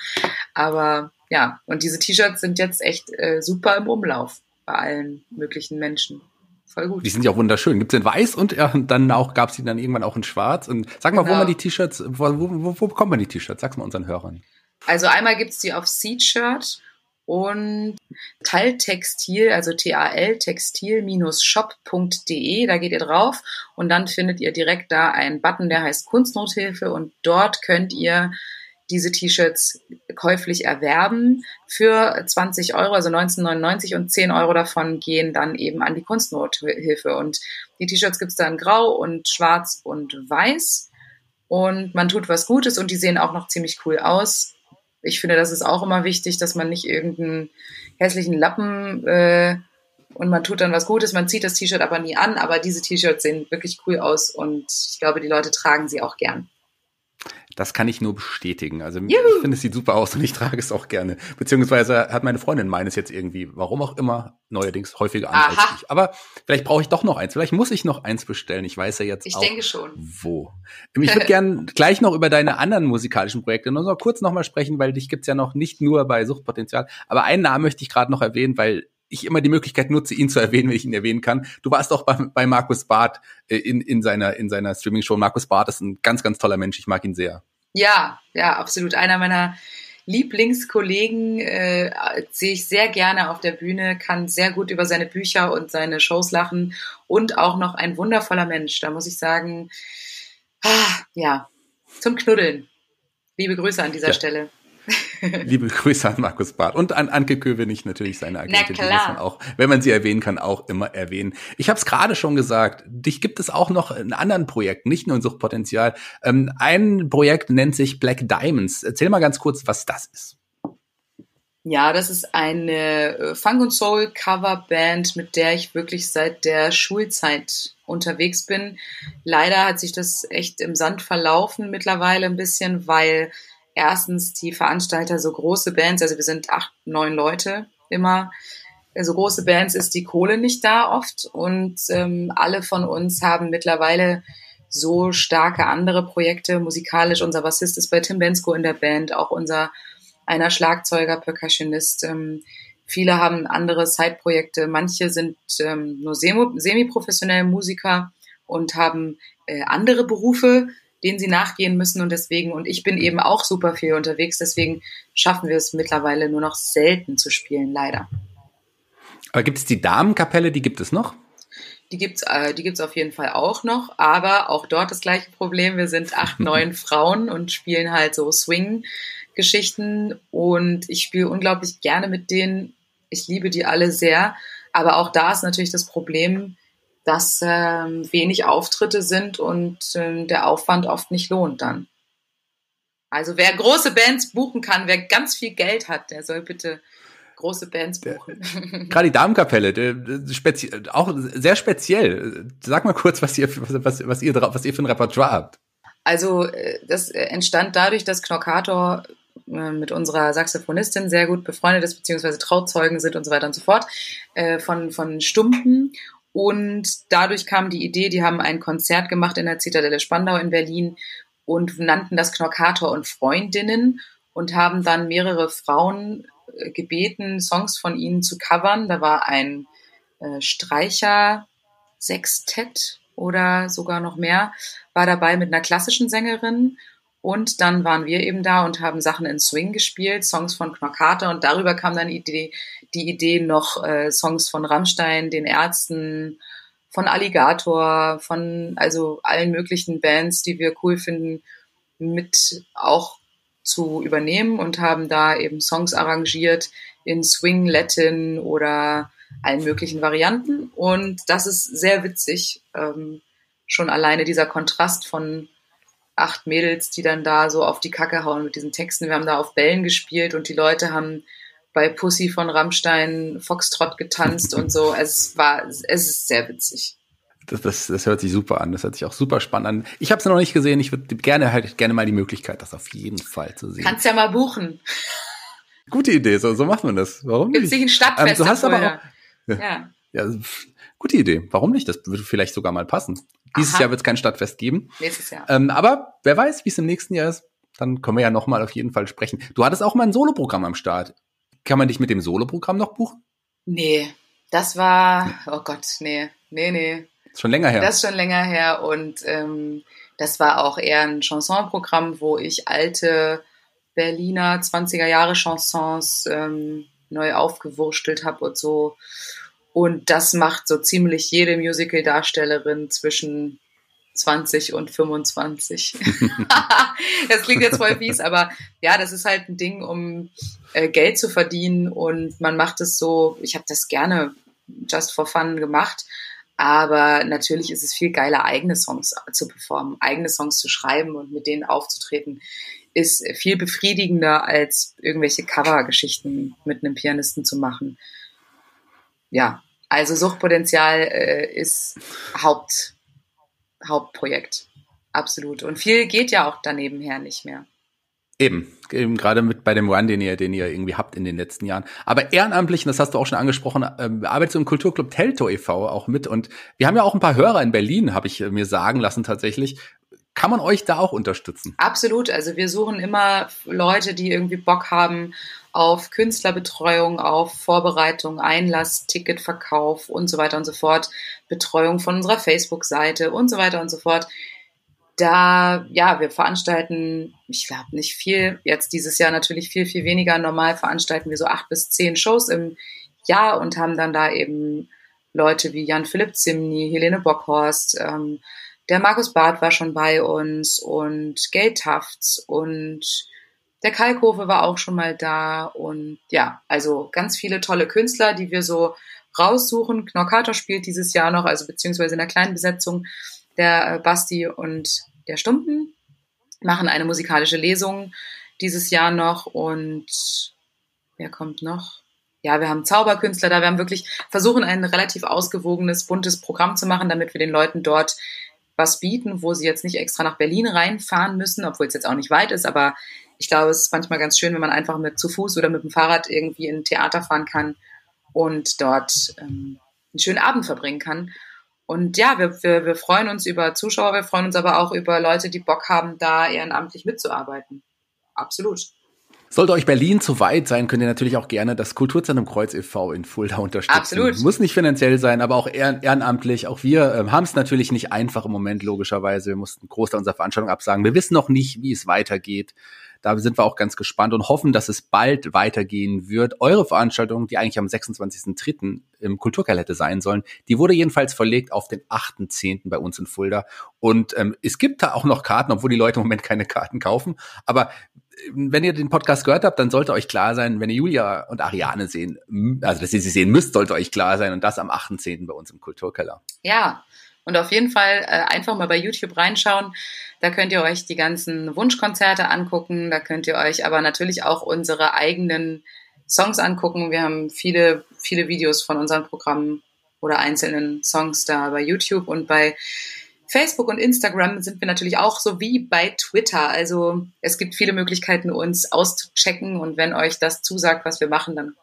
Aber ja, und diese T-Shirts sind jetzt echt äh, super im Umlauf bei allen möglichen Menschen. Voll gut. Die sind ja auch wunderschön. Gibt es in weiß und äh, dann auch gab es die dann irgendwann auch in schwarz. Und sag mal, genau. wo man die T-Shirts, wo, wo, wo bekommt man die T-Shirts? Sag's mal unseren Hörern. Also einmal gibt's die auf Seed-Shirt und Taltextil, also T-A-L textil-shop.de, da geht ihr drauf und dann findet ihr direkt da einen Button, der heißt Kunstnothilfe und dort könnt ihr diese T-Shirts käuflich erwerben für 20 Euro, also 19,99 und 10 Euro davon gehen dann eben an die Kunstnothilfe. Und die T-Shirts gibt's dann grau und schwarz und weiß. und man tut was Gutes und die sehen auch noch ziemlich cool aus. Ich finde, das ist auch immer wichtig, dass man nicht irgendeinen hässlichen Lappen äh, und man tut dann was Gutes, man zieht das T-Shirt aber nie an, aber diese T-Shirts sehen wirklich cool aus und ich glaube, die Leute tragen sie auch gern. Das kann ich nur bestätigen. Also Juhu. ich finde, es sieht super aus und ich trage es auch gerne. Beziehungsweise hat meine Freundin meines jetzt irgendwie, warum auch immer, neuerdings häufiger an Aha. als ich. Aber vielleicht brauche ich doch noch eins. Vielleicht muss ich noch eins bestellen. Ich weiß ja jetzt ich auch, denke schon. wo. Ich würde gern gleich noch über deine anderen musikalischen Projekte nur noch kurz nochmal sprechen, weil dich gibt's ja noch nicht nur bei Suchtpotenzial. Aber einen Namen möchte ich gerade noch erwähnen, weil ich immer die Möglichkeit nutze, ihn zu erwähnen, wenn ich ihn erwähnen kann. Du warst auch bei, bei Markus Barth äh, in, in seiner, in seiner Streaming-Show. Markus Barth ist ein ganz, ganz toller Mensch. Ich mag ihn sehr. Ja, ja, absolut. Einer meiner Lieblingskollegen äh, sehe ich sehr gerne auf der Bühne, kann sehr gut über seine Bücher und seine Shows lachen und auch noch ein wundervoller Mensch. Da muss ich sagen, ah, ja, zum Knuddeln. Liebe Grüße an dieser ja. Stelle. Liebe Grüße an Markus Barth und an Anke Kövenich, natürlich seine Agentin, die muss man auch, wenn man sie erwähnen kann, auch immer erwähnen. Ich habe es gerade schon gesagt, dich gibt es auch noch in anderen Projekten, nicht nur in Suchtpotenzial. Ähm, ein Projekt nennt sich Black Diamonds. Erzähl mal ganz kurz, was das ist. Ja, das ist eine äh, Funk und Soul Coverband, mit der ich wirklich seit der Schulzeit unterwegs bin. Leider hat sich das echt im Sand verlaufen mittlerweile ein bisschen, weil erstens die Veranstalter so große Bands, also wir sind acht, neun Leute immer, so also große Bands ist die Kohle nicht da oft und ähm, alle von uns haben mittlerweile so starke andere Projekte musikalisch. Unser Bassist ist bei Tim Bensko in der Band, auch unser einer Schlagzeuger, Percussionist. Ähm, viele haben andere Side-Projekte, manche sind ähm, nur semi-professionelle Musiker und haben äh, andere Berufe, denen sie nachgehen müssen und deswegen, und ich bin eben auch super viel unterwegs, deswegen schaffen wir es mittlerweile nur noch selten zu spielen, leider. Aber gibt es die Damenkapelle, die gibt es noch? Die gibt's, äh, die gibt's auf jeden Fall auch noch, aber auch dort das gleiche Problem. Wir sind acht, neun Frauen und spielen halt so Swing-Geschichten und ich spiele unglaublich gerne mit denen. Ich liebe die alle sehr, aber auch da ist natürlich das Problem, dass ähm, wenig Auftritte sind und ähm, der Aufwand oft nicht lohnt dann. Also wer große Bands buchen kann, wer ganz viel Geld hat, der soll bitte große Bands buchen. Gerade die Damenkapelle, auch sehr speziell. Sag mal kurz, was ihr, was, was, ihr, was ihr für ein Repertoire habt. Also äh, das entstand dadurch, dass Knockator äh, mit unserer Saxophonistin sehr gut befreundet ist, beziehungsweise Trauzeugen sind und so weiter und so fort, äh, von, von Stumpen. Und dadurch kam die Idee, die haben ein Konzert gemacht in der Zitadelle Spandau in Berlin und nannten das Knockator und Freundinnen und haben dann mehrere Frauen äh, gebeten, Songs von ihnen zu covern. Da war ein äh, Streicher, Sextett oder sogar noch mehr, war dabei mit einer klassischen Sängerin und dann waren wir eben da und haben Sachen in Swing gespielt, Songs von Knockater und darüber kam dann die Idee, die Idee noch äh, Songs von Rammstein, den Ärzten, von Alligator, von also allen möglichen Bands, die wir cool finden, mit auch zu übernehmen und haben da eben Songs arrangiert in Swing, Latin oder allen möglichen Varianten. Und das ist sehr witzig. Ähm, schon alleine dieser Kontrast von acht Mädels, die dann da so auf die Kacke hauen mit diesen Texten. Wir haben da auf Bällen gespielt und die Leute haben bei Pussy von Rammstein Foxtrott getanzt und so. Es war, es ist sehr witzig. Das, das, das hört sich super an. Das hört sich auch super spannend an. Ich habe es noch nicht gesehen. Ich würde gerne halt gerne mal die Möglichkeit, das auf jeden Fall zu sehen. Kannst ja mal buchen. Gute Idee. So, so macht man das. Warum Gibt's nicht? Ein Stadtfest ähm, du hast aber auch, ja. ja. ja. Gute Idee. Warum nicht? Das würde vielleicht sogar mal passen. Dieses Aha. Jahr wird es kein Stadtfest geben. Nächstes Jahr. Ähm, aber wer weiß, wie es im nächsten Jahr ist. Dann können wir ja noch mal auf jeden Fall sprechen. Du hattest auch mal ein Soloprogramm am Start. Kann man dich mit dem Soloprogramm noch buchen? Nee, das war, oh Gott, nee, nee, nee. Ist schon länger her. Das ist schon länger her und ähm, das war auch eher ein Chansonprogramm, wo ich alte Berliner 20er Jahre Chansons ähm, neu aufgewurstelt habe und so. Und das macht so ziemlich jede Musical-Darstellerin zwischen 20 und 25. das klingt jetzt voll fies, aber ja, das ist halt ein Ding, um äh, Geld zu verdienen und man macht es so, ich habe das gerne just for fun gemacht, Aber natürlich ist es viel geiler, eigene Songs zu performen, eigene Songs zu schreiben und mit denen aufzutreten, ist viel befriedigender, als irgendwelche Covergeschichten mit einem Pianisten zu machen. Ja, also Suchtpotenzial äh, ist Haupt, Hauptprojekt. Absolut. Und viel geht ja auch daneben her nicht mehr. Eben, eben gerade mit bei dem Run, den ihr, den ihr irgendwie habt in den letzten Jahren. Aber ehrenamtlich, und das hast du auch schon angesprochen, ähm, arbeitest du im Kulturclub Telto e.V. auch mit. Und wir haben ja auch ein paar Hörer in Berlin, habe ich mir sagen lassen tatsächlich. Kann man euch da auch unterstützen? Absolut. Also wir suchen immer Leute, die irgendwie Bock haben auf Künstlerbetreuung, auf Vorbereitung, Einlass, Ticketverkauf und so weiter und so fort, Betreuung von unserer Facebook-Seite und so weiter und so fort da, ja, wir veranstalten, ich glaube nicht viel, jetzt dieses Jahr natürlich viel, viel weniger. Normal veranstalten wir so acht bis zehn Shows im Jahr und haben dann da eben Leute wie Jan-Philipp Zimny, Helene Bockhorst, ähm, der Markus Barth war schon bei uns und Gay Tafts und der Kalkofe war auch schon mal da und ja, also ganz viele tolle Künstler, die wir so raussuchen. Knorkator spielt dieses Jahr noch, also beziehungsweise in der kleinen Besetzung der äh, Basti und der Stumpen machen eine musikalische Lesung dieses Jahr noch und wer kommt noch? Ja, wir haben Zauberkünstler da. Wir haben wirklich versuchen, ein relativ ausgewogenes, buntes Programm zu machen, damit wir den Leuten dort was bieten, wo sie jetzt nicht extra nach Berlin reinfahren müssen, obwohl es jetzt auch nicht weit ist. Aber ich glaube, es ist manchmal ganz schön, wenn man einfach mit zu Fuß oder mit dem Fahrrad irgendwie in ein Theater fahren kann und dort ähm, einen schönen Abend verbringen kann. Und ja, wir, wir, wir freuen uns über Zuschauer, wir freuen uns aber auch über Leute, die Bock haben, da ehrenamtlich mitzuarbeiten. Absolut. Sollte euch Berlin zu weit sein, könnt ihr natürlich auch gerne das Kulturzentrum Kreuz e.V. in Fulda unterstützen. Absolut. Muss nicht finanziell sein, aber auch ehrenamtlich. Auch wir äh, haben es natürlich nicht einfach im Moment, logischerweise. Wir mussten Großteil unserer Veranstaltung absagen. Wir wissen noch nicht, wie es weitergeht. Da sind wir auch ganz gespannt und hoffen, dass es bald weitergehen wird. Eure Veranstaltung, die eigentlich am 26.03. im Kulturkeller hätte sein sollen, die wurde jedenfalls verlegt auf den 8.10. bei uns in Fulda. Und ähm, es gibt da auch noch Karten, obwohl die Leute im Moment keine Karten kaufen. Aber ähm, wenn ihr den Podcast gehört habt, dann sollte euch klar sein, wenn ihr Julia und Ariane sehen, also dass ihr sie sehen müsst, sollte euch klar sein und das am 8.10. bei uns im Kulturkeller. Ja, und auf jeden Fall äh, einfach mal bei YouTube reinschauen. Da könnt ihr euch die ganzen Wunschkonzerte angucken. Da könnt ihr euch aber natürlich auch unsere eigenen Songs angucken. Wir haben viele, viele Videos von unseren Programmen oder einzelnen Songs da bei YouTube und bei Facebook und Instagram sind wir natürlich auch so wie bei Twitter. Also es gibt viele Möglichkeiten, uns auszuchecken. Und wenn euch das zusagt, was wir machen, dann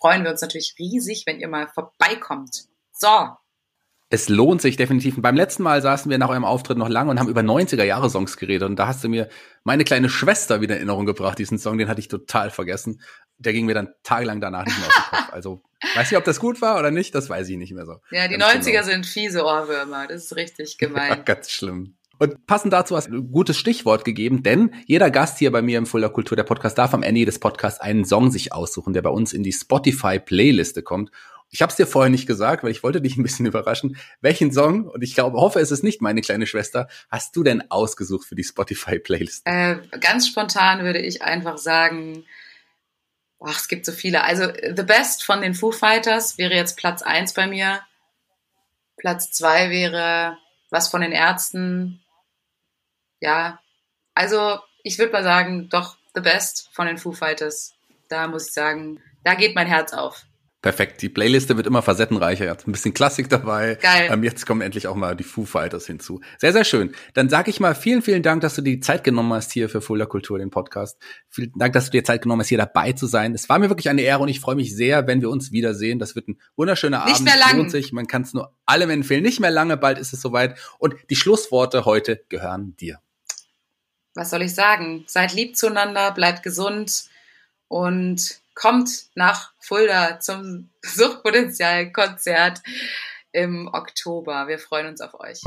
freuen wir uns natürlich riesig, wenn ihr mal vorbeikommt. So, es lohnt sich definitiv. Und beim letzten Mal saßen wir nach eurem Auftritt noch lange und haben über 90er Jahre Songs geredet. Und da hast du mir meine kleine Schwester wieder in Erinnerung gebracht, diesen Song, den hatte ich total vergessen. Der ging mir dann tagelang danach nicht mehr aus dem Kopf. Also, weiß nicht, ob das gut war oder nicht, das weiß ich nicht mehr so. Ja, die ganz 90er genau. sind fiese Ohrwürmer. Das ist richtig gemein. Ja, ganz schlimm. Und passend dazu hast du ein gutes Stichwort gegeben, denn jeder Gast hier bei mir im Fuller Kultur, der Podcast, darf am Ende des Podcasts einen Song sich aussuchen, der bei uns in die Spotify-Playliste kommt. Ich habe es dir vorher nicht gesagt, weil ich wollte dich ein bisschen überraschen. Welchen Song, und ich glaube, hoffe, es ist nicht meine kleine Schwester, hast du denn ausgesucht für die Spotify-Playlist? Äh, ganz spontan würde ich einfach sagen, ach, es gibt so viele. Also The Best von den Foo Fighters wäre jetzt Platz eins bei mir. Platz zwei wäre was von den Ärzten. Ja, also ich würde mal sagen, doch The Best von den Foo Fighters. Da muss ich sagen, da geht mein Herz auf. Perfekt. Die Playliste wird immer facettenreicher. Jetzt ein bisschen Klassik dabei. Geil. Ähm, jetzt kommen endlich auch mal die Foo Fighters hinzu. Sehr, sehr schön. Dann sage ich mal vielen, vielen Dank, dass du die Zeit genommen hast hier für Fulda Kultur, den Podcast. Vielen Dank, dass du dir Zeit genommen hast, hier dabei zu sein. Es war mir wirklich eine Ehre und ich freue mich sehr, wenn wir uns wiedersehen. Das wird ein wunderschöner Abend. Nicht mehr lang. Lohnt sich. Man kann es nur allem empfehlen. Nicht mehr lange, bald ist es soweit. Und die Schlussworte heute gehören dir. Was soll ich sagen? Seid lieb zueinander, bleibt gesund und kommt nach Fulda zum Suchtpotenzial-Konzert im Oktober. Wir freuen uns auf euch.